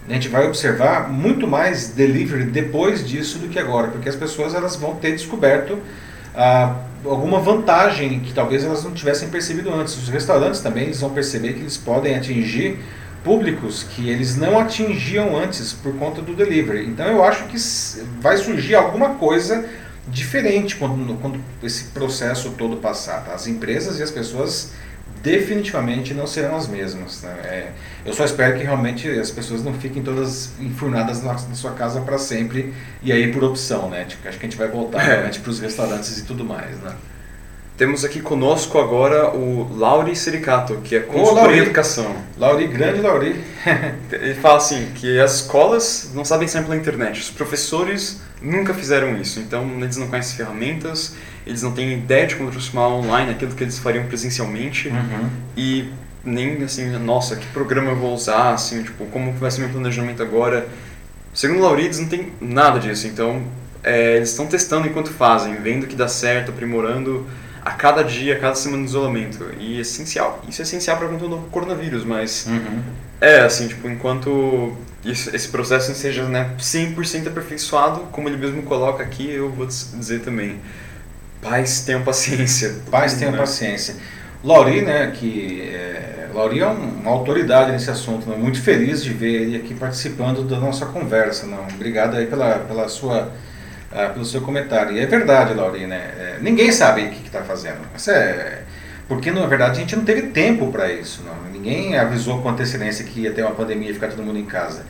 a gente vai observar muito mais delivery depois disso do que agora, porque as pessoas elas vão ter descoberto ah, alguma vantagem que talvez elas não tivessem percebido antes. Os restaurantes também eles vão perceber que eles podem atingir públicos que eles não atingiam antes por conta do delivery. Então eu acho que vai surgir alguma coisa diferente quando, quando esse processo todo passar. Tá? As empresas e as pessoas definitivamente não serão as mesmas. Né? É, eu só espero que realmente as pessoas não fiquem todas enfurnadas na, na sua casa para sempre e aí por opção, né? Tipo, acho que a gente vai voltar é. realmente para os restaurantes e tudo mais, né? Temos aqui conosco agora o Lauri Sericato, que é consultor em educação. Lauri, grande Lauri. Ele fala assim, que as escolas não sabem sempre pela internet, os professores nunca fizeram isso, então eles não conhecem ferramentas, eles não têm ideia de como transformar online aquilo que eles fariam presencialmente uhum. e nem assim, nossa, que programa eu vou usar, assim, tipo, como vai ser meu planejamento agora. Segundo o Laurides, não tem nada disso, então é, eles estão testando enquanto fazem, vendo que dá certo, aprimorando a cada dia, a cada semana de isolamento. E é essencial, isso é essencial para conta do coronavírus, mas uhum. é assim, tipo, enquanto isso, esse processo seja né, 100% aperfeiçoado, como ele mesmo coloca aqui, eu vou dizer também, pais tenham paciência. Pais tenham né? paciência. Lauri, né, que é, Lauri é uma autoridade nesse assunto, né, muito feliz de ver ele aqui participando da nossa conversa. Não? Obrigado aí pela, pela sua ah, pelo seu comentário. E é verdade, Laurinha, né? É, ninguém sabe o que está fazendo. É, porque, na verdade, a gente não teve tempo para isso. Não. Ninguém avisou com antecedência que ia ter uma pandemia e ficar todo mundo em casa.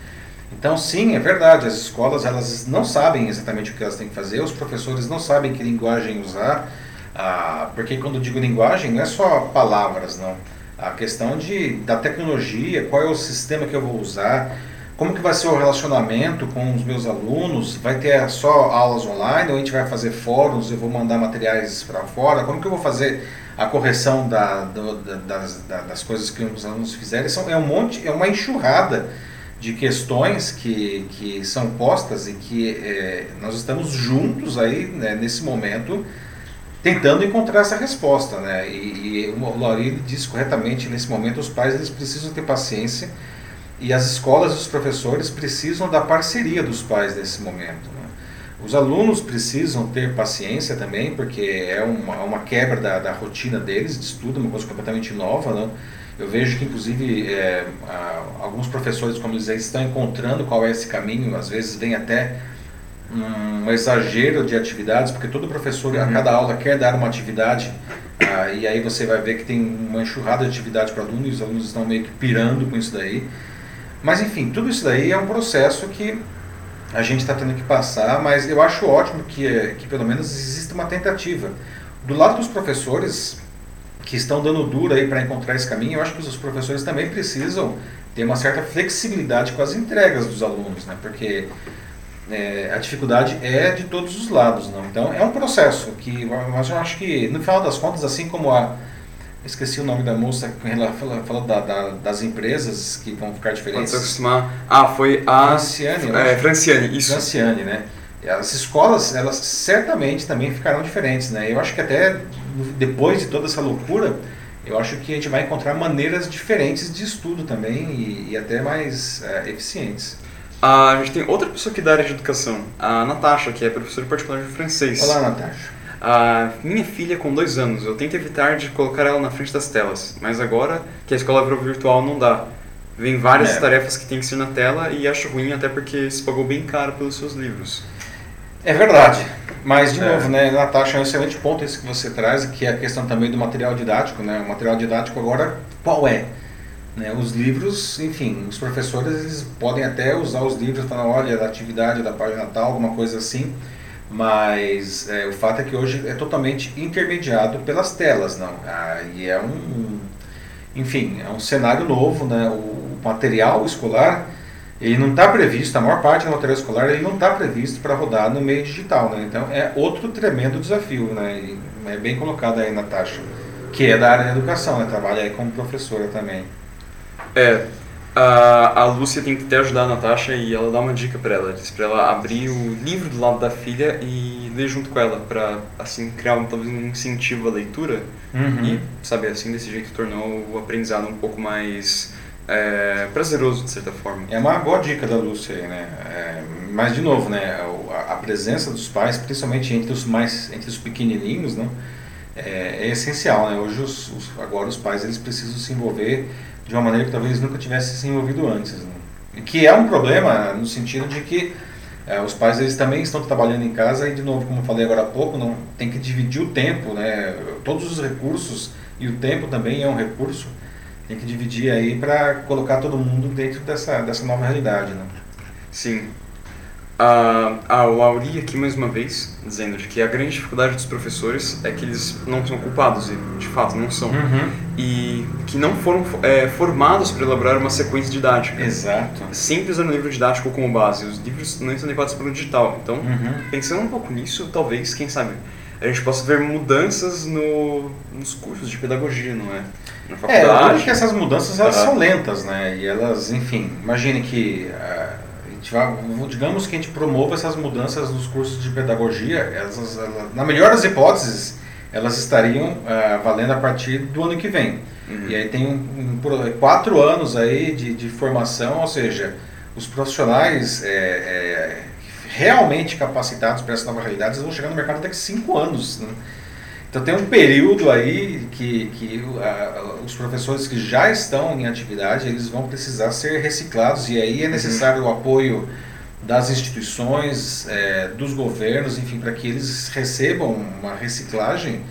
Então, sim, é verdade, as escolas elas não sabem exatamente o que elas têm que fazer, os professores não sabem que linguagem usar, ah, porque quando digo linguagem não é só palavras, não. A questão de, da tecnologia, qual é o sistema que eu vou usar, como que vai ser o relacionamento com os meus alunos? Vai ter só aulas online ou a gente vai fazer fóruns? Eu vou mandar materiais para fora? Como que eu vou fazer a correção da, do, da, das, das coisas que os alunos fizerem? São, é um monte, é uma enxurrada de questões que, que são postas e que é, nós estamos juntos aí né, nesse momento tentando encontrar essa resposta, né? E, e o Lauri disse corretamente nesse momento os pais eles precisam ter paciência e as escolas e os professores precisam da parceria dos pais nesse momento. Né? Os alunos precisam ter paciência também, porque é uma, uma quebra da, da, rotina deles de estudo, uma coisa completamente nova. Né? Eu vejo que, inclusive, é, alguns professores, como eles estão encontrando qual é esse caminho, às vezes vem até um exagero de atividades, porque todo professor, uhum. a cada aula, quer dar uma atividade, ah, e aí você vai ver que tem uma enxurrada de atividade para alunos, e os alunos estão meio que pirando com isso daí. Mas enfim, tudo isso daí é um processo que a gente está tendo que passar, mas eu acho ótimo que, que pelo menos exista uma tentativa. Do lado dos professores que estão dando duro aí para encontrar esse caminho, eu acho que os professores também precisam ter uma certa flexibilidade com as entregas dos alunos, né? porque é, a dificuldade é de todos os lados. Não? Então é um processo que, mas eu acho que no final das contas, assim como a Esqueci o nome da moça que ela falou, falou da, da, das empresas que vão ficar diferentes. Pode se acostumar. Ah, foi a. Franciane, né? É, Franciane, isso. Franciane, né? As escolas, elas certamente também ficarão diferentes, né? Eu acho que até depois de toda essa loucura, eu acho que a gente vai encontrar maneiras diferentes de estudo também e, e até mais é, eficientes. Ah, a gente tem outra pessoa que dá área de educação, a Natasha, que é professora particular de francês. Olá, Natasha. A minha filha com dois anos, eu tento evitar de colocar ela na frente das telas, mas agora que a escola virou virtual não dá. Vem várias é. tarefas que tem que ser na tela e acho ruim até porque se pagou bem caro pelos seus livros. É verdade, mas de é. novo, né, Natasha, é um excelente ponto esse que você traz, que é a questão também do material didático, né? O material didático agora qual é? Né, os livros, enfim, os professores eles podem até usar os livros para olha, da atividade da página tal, alguma coisa assim, mas é, o fato é que hoje é totalmente intermediado pelas telas, não? Ah, e é um, enfim, é um cenário novo, né? O material escolar ele não está previsto, a maior parte do material escolar ele não está previsto para rodar no meio digital, né? Então é outro tremendo desafio, né? E é bem colocado aí, Natasha, que é da área da educação, né? Trabalha aí como professora também. É, a, a Lúcia tem que até ajudar a Natasha e ela dá uma dica para ela. Diz para ela abrir o livro do lado da filha e ler junto com ela, para assim criar um, talvez um incentivo à leitura uhum. e, sabe, assim desse jeito tornou o aprendizado um pouco mais é, prazeroso de certa forma. É uma boa dica da Lúcia aí, né? É, mas de novo, né? A, a, presença dos pais, principalmente entre os mais, entre os pequenininhos, né? É, é essencial, né? Hoje os, os, agora os pais eles precisam se envolver de uma maneira que talvez nunca tivesse se envolvido antes. Né? E que é um problema no sentido de que É, os pais eles também estão trabalhando em casa e de novo, como eu falei agora há pouco, não tem que dividir o tempo, né? Todos os recursos e o tempo também é um recurso. Tem que dividir aí para colocar todo mundo dentro dessa dessa nova realidade, né? Sim. A, a Lauri aqui mais uma vez dizendo de que a grande dificuldade dos professores é que eles não são culpados e de fato não são Uhum. e que não foram é, formados para elaborar uma sequência didática. Exato. Sempre usando o livro didático como base. Os livros não estão adequados para o digital. Então, Uhum. pensando um pouco nisso, talvez, quem sabe, a gente possa ver mudanças no, nos cursos de pedagogia, não é? Na É, eu que essas mudanças elas são lentas, né? E elas, enfim, imagine que ah, a gente digamos que a gente promova essas mudanças nos cursos de pedagogia, elas, elas- na melhor das hipóteses, elas estariam ah, valendo a partir do ano que vem. Uhum. E aí tem um, um quatro anos aí de, de formação, ou seja, os profissionais é, é, realmente capacitados para essa nova realidade vão chegar no mercado daqui a cinco anos. Né? Então tem um período aí que, que a- os professores que já estão em atividade eles vão precisar ser reciclados. E aí é necessário o apoio das instituições, é, dos governos, enfim, para que eles recebam uma reciclagem,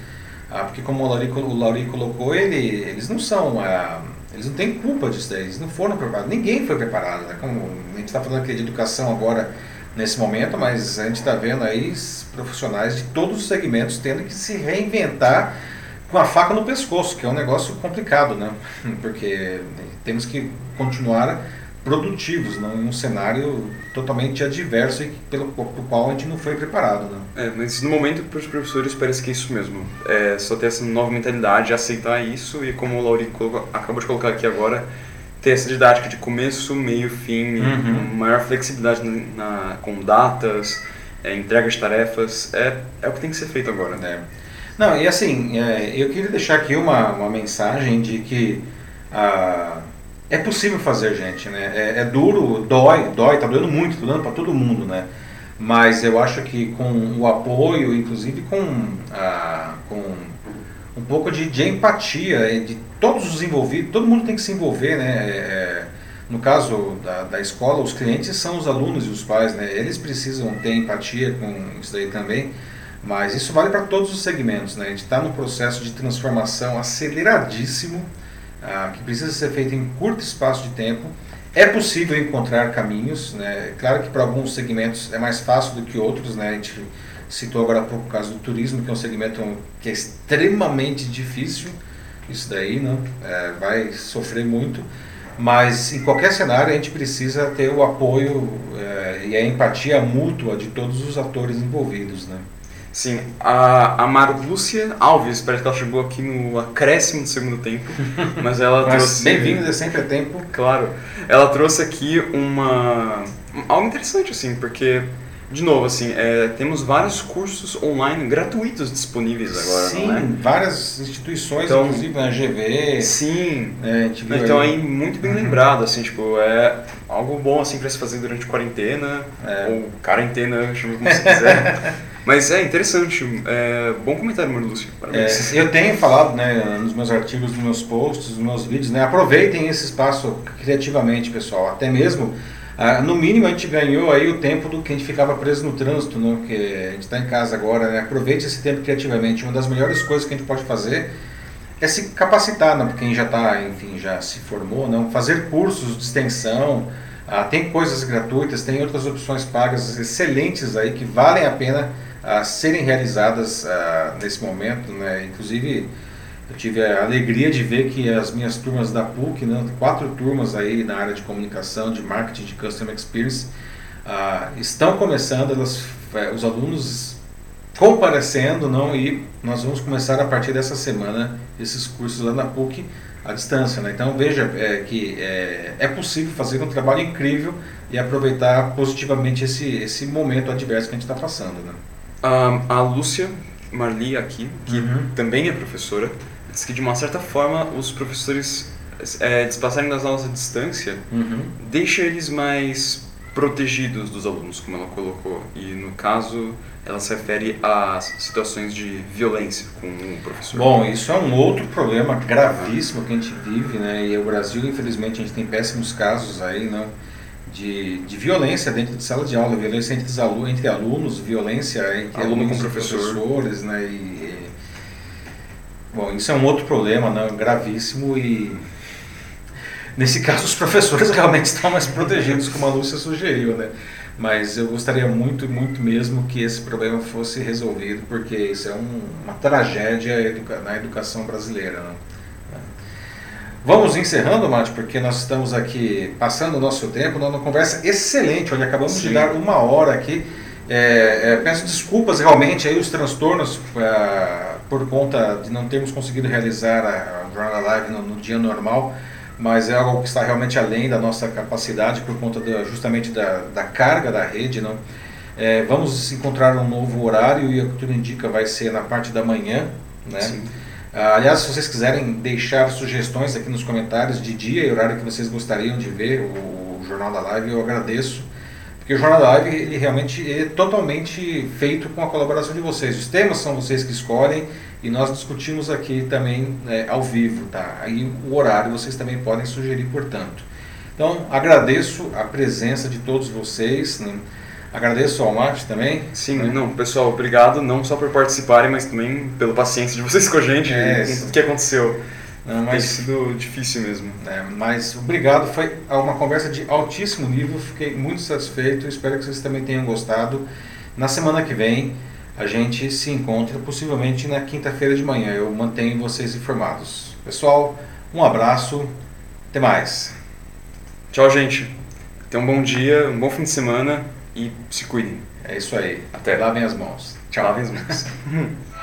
ah, porque como o Lauri, o Lauri colocou, ele, eles não são, ah, eles não têm culpa disso daí, eles não foram preparados, ninguém foi preparado, né? Como a gente está falando aqui de educação agora nesse momento, mas a gente está vendo aí profissionais de todos os segmentos tendo que se reinventar com a faca no pescoço, que é um negócio complicado, né? Porque temos que continuar produtivos, não em um cenário totalmente adverso e pelo, qual a gente não foi preparado, né? É, mas no momento para os professores parece que é isso mesmo. É só ter essa nova mentalidade, aceitar isso e como o Lauri acabou de colocar aqui agora, ter essa didática de começo, meio, fim, Uhum. maior flexibilidade na, com datas, é, entrega de tarefas, é, é o que tem que ser feito agora. né? Não, e assim, é, eu queria deixar aqui uma, uma mensagem de que ah, é possível fazer, gente, né? É, é duro, dói, dói, tá doendo muito, tá doendo para todo mundo, né? Mas eu acho que com o apoio, inclusive com, ah, com um pouco de, de empatia de todos os envolvidos, todo mundo tem que se envolver, né? É, é, no caso da, da escola, os clientes são os alunos e os pais, né? Eles precisam ter empatia com isso daí também. Mas isso vale para todos os segmentos, né? A gente está num processo de transformação aceleradíssimo, ah, que precisa ser feito em curto espaço de tempo. É possível encontrar caminhos, né? Claro que para alguns segmentos é mais fácil do que outros, né? A gente citou agora pouco o caso do turismo, que é um segmento que é extremamente difícil, isso daí, né? É, vai sofrer muito. Mas em qualquer cenário a gente precisa ter o apoio eh, e a empatia mútua de todos os atores envolvidos, né? Sim, a, a Marlúcia Alves, parece que ela chegou aqui no acréscimo do segundo tempo, mas ela Mas trouxe... bem-vindos, é sempre a tempo. Claro. Ela trouxe aqui uma algo interessante assim, porque de novo assim, é, temos vários cursos online gratuitos disponíveis agora, Sim, é? várias instituições, Então- inclusive a GV, Sim. gente viu Então aí- aí muito bem Uhum. lembrado assim, tipo, é algo bom assim para se fazer durante quarentena É. ou quarentena, chama como você quiser. Mas é interessante, é, bom comentário, Marlúcia. Parabéns. É, eu tenho falado né, nos meus artigos, nos meus posts, nos meus vídeos, né, aproveitem esse espaço criativamente, pessoal. Até mesmo, ah, no mínimo, a gente ganhou aí o tempo do que a gente ficava preso no trânsito, né, porque a gente está em casa agora. Né, aproveite esse tempo criativamente. Uma das melhores coisas que a gente pode fazer é se capacitar, né, quem já está, enfim, já se formou, não, fazer cursos de extensão. Ah, tem coisas gratuitas, tem outras opções pagas excelentes aí que valem a pena a serem realizadas ah, nesse momento, né? Inclusive tive a alegria de ver que as minhas turmas da PUC, né, quatro turmas aí na área de comunicação, de marketing, de customer experience, ah, estão começando, elas, eh, os alunos comparecendo, não e nós vamos começar a partir dessa semana esses cursos lá na PUC à distância, né? Então veja é, que é, é possível fazer um trabalho incrível e aproveitar positivamente esse esse momento adverso que a gente está passando, né? A, a Lúcia Marli aqui, que Uhum. também é professora, diz que de uma certa forma os professores é, despassarem das aulas à distância Uhum. deixa eles mais protegidos dos alunos, como ela colocou. E no caso, ela se refere a situações de violência com o professor. Bom, isso é um outro problema gravíssimo que a gente vive, né? E o Brasil, infelizmente, a gente tem péssimos casos aí, não? de, de violência dentro de sala de aula, violência entre, os alunos, entre alunos, violência entre Aluno alunos com e professor. professores, né? E- bom, isso é um outro problema, né, gravíssimo e nesse caso os professores realmente estão mais protegidos, como a Lúcia sugeriu, né? Mas eu gostaria muito, muito mesmo que esse problema fosse resolvido, porque isso é um- uma tragédia na educação brasileira, né? Vamos encerrando, Mate, porque nós estamos aqui passando o nosso tempo numa conversa excelente, onde acabamos de Sim. dar uma hora aqui. É, é, peço desculpas realmente aí os transtornos ah, por conta de não termos conseguido realizar a, Jornada Live no, no dia normal, mas é algo que está realmente além da nossa capacidade por conta da- justamente da, da carga da rede. Não? É, vamos encontrar um novo horário e o que tudo indica vai ser na parte da manhã. Né? Sim. Ah, aliás, se vocês quiserem deixar sugestões aqui nos comentários de dia e horário que vocês gostariam de ver o, o Jornal da Live, eu agradeço. Porque o Jornal da Live ele realmente é totalmente feito com a colaboração de vocês. Os temas são vocês que escolhem e nós discutimos aqui também é, ao vivo. Tá? Aí o horário vocês também podem sugerir, portanto. Então, agradeço a presença de todos vocês. né? Agradeço ao Mate também. Sim, né? não, pessoal, obrigado não só por participarem, mas também pela paciência de vocês com a gente, É, com tudo que aconteceu. Tem mas sido difícil mesmo. É, mas obrigado, foi uma conversa de altíssimo nível, fiquei muito satisfeito, espero que vocês também tenham gostado. Na semana que vem a gente se encontra possivelmente na quinta-feira de manhã, eu mantenho vocês informados. Pessoal, um abraço, até mais. Tchau, gente. Tenham um bom dia, um bom fim de semana e se cuidem. É isso aí, Até. lavem as mãos. Tchau. Lavem as mãos.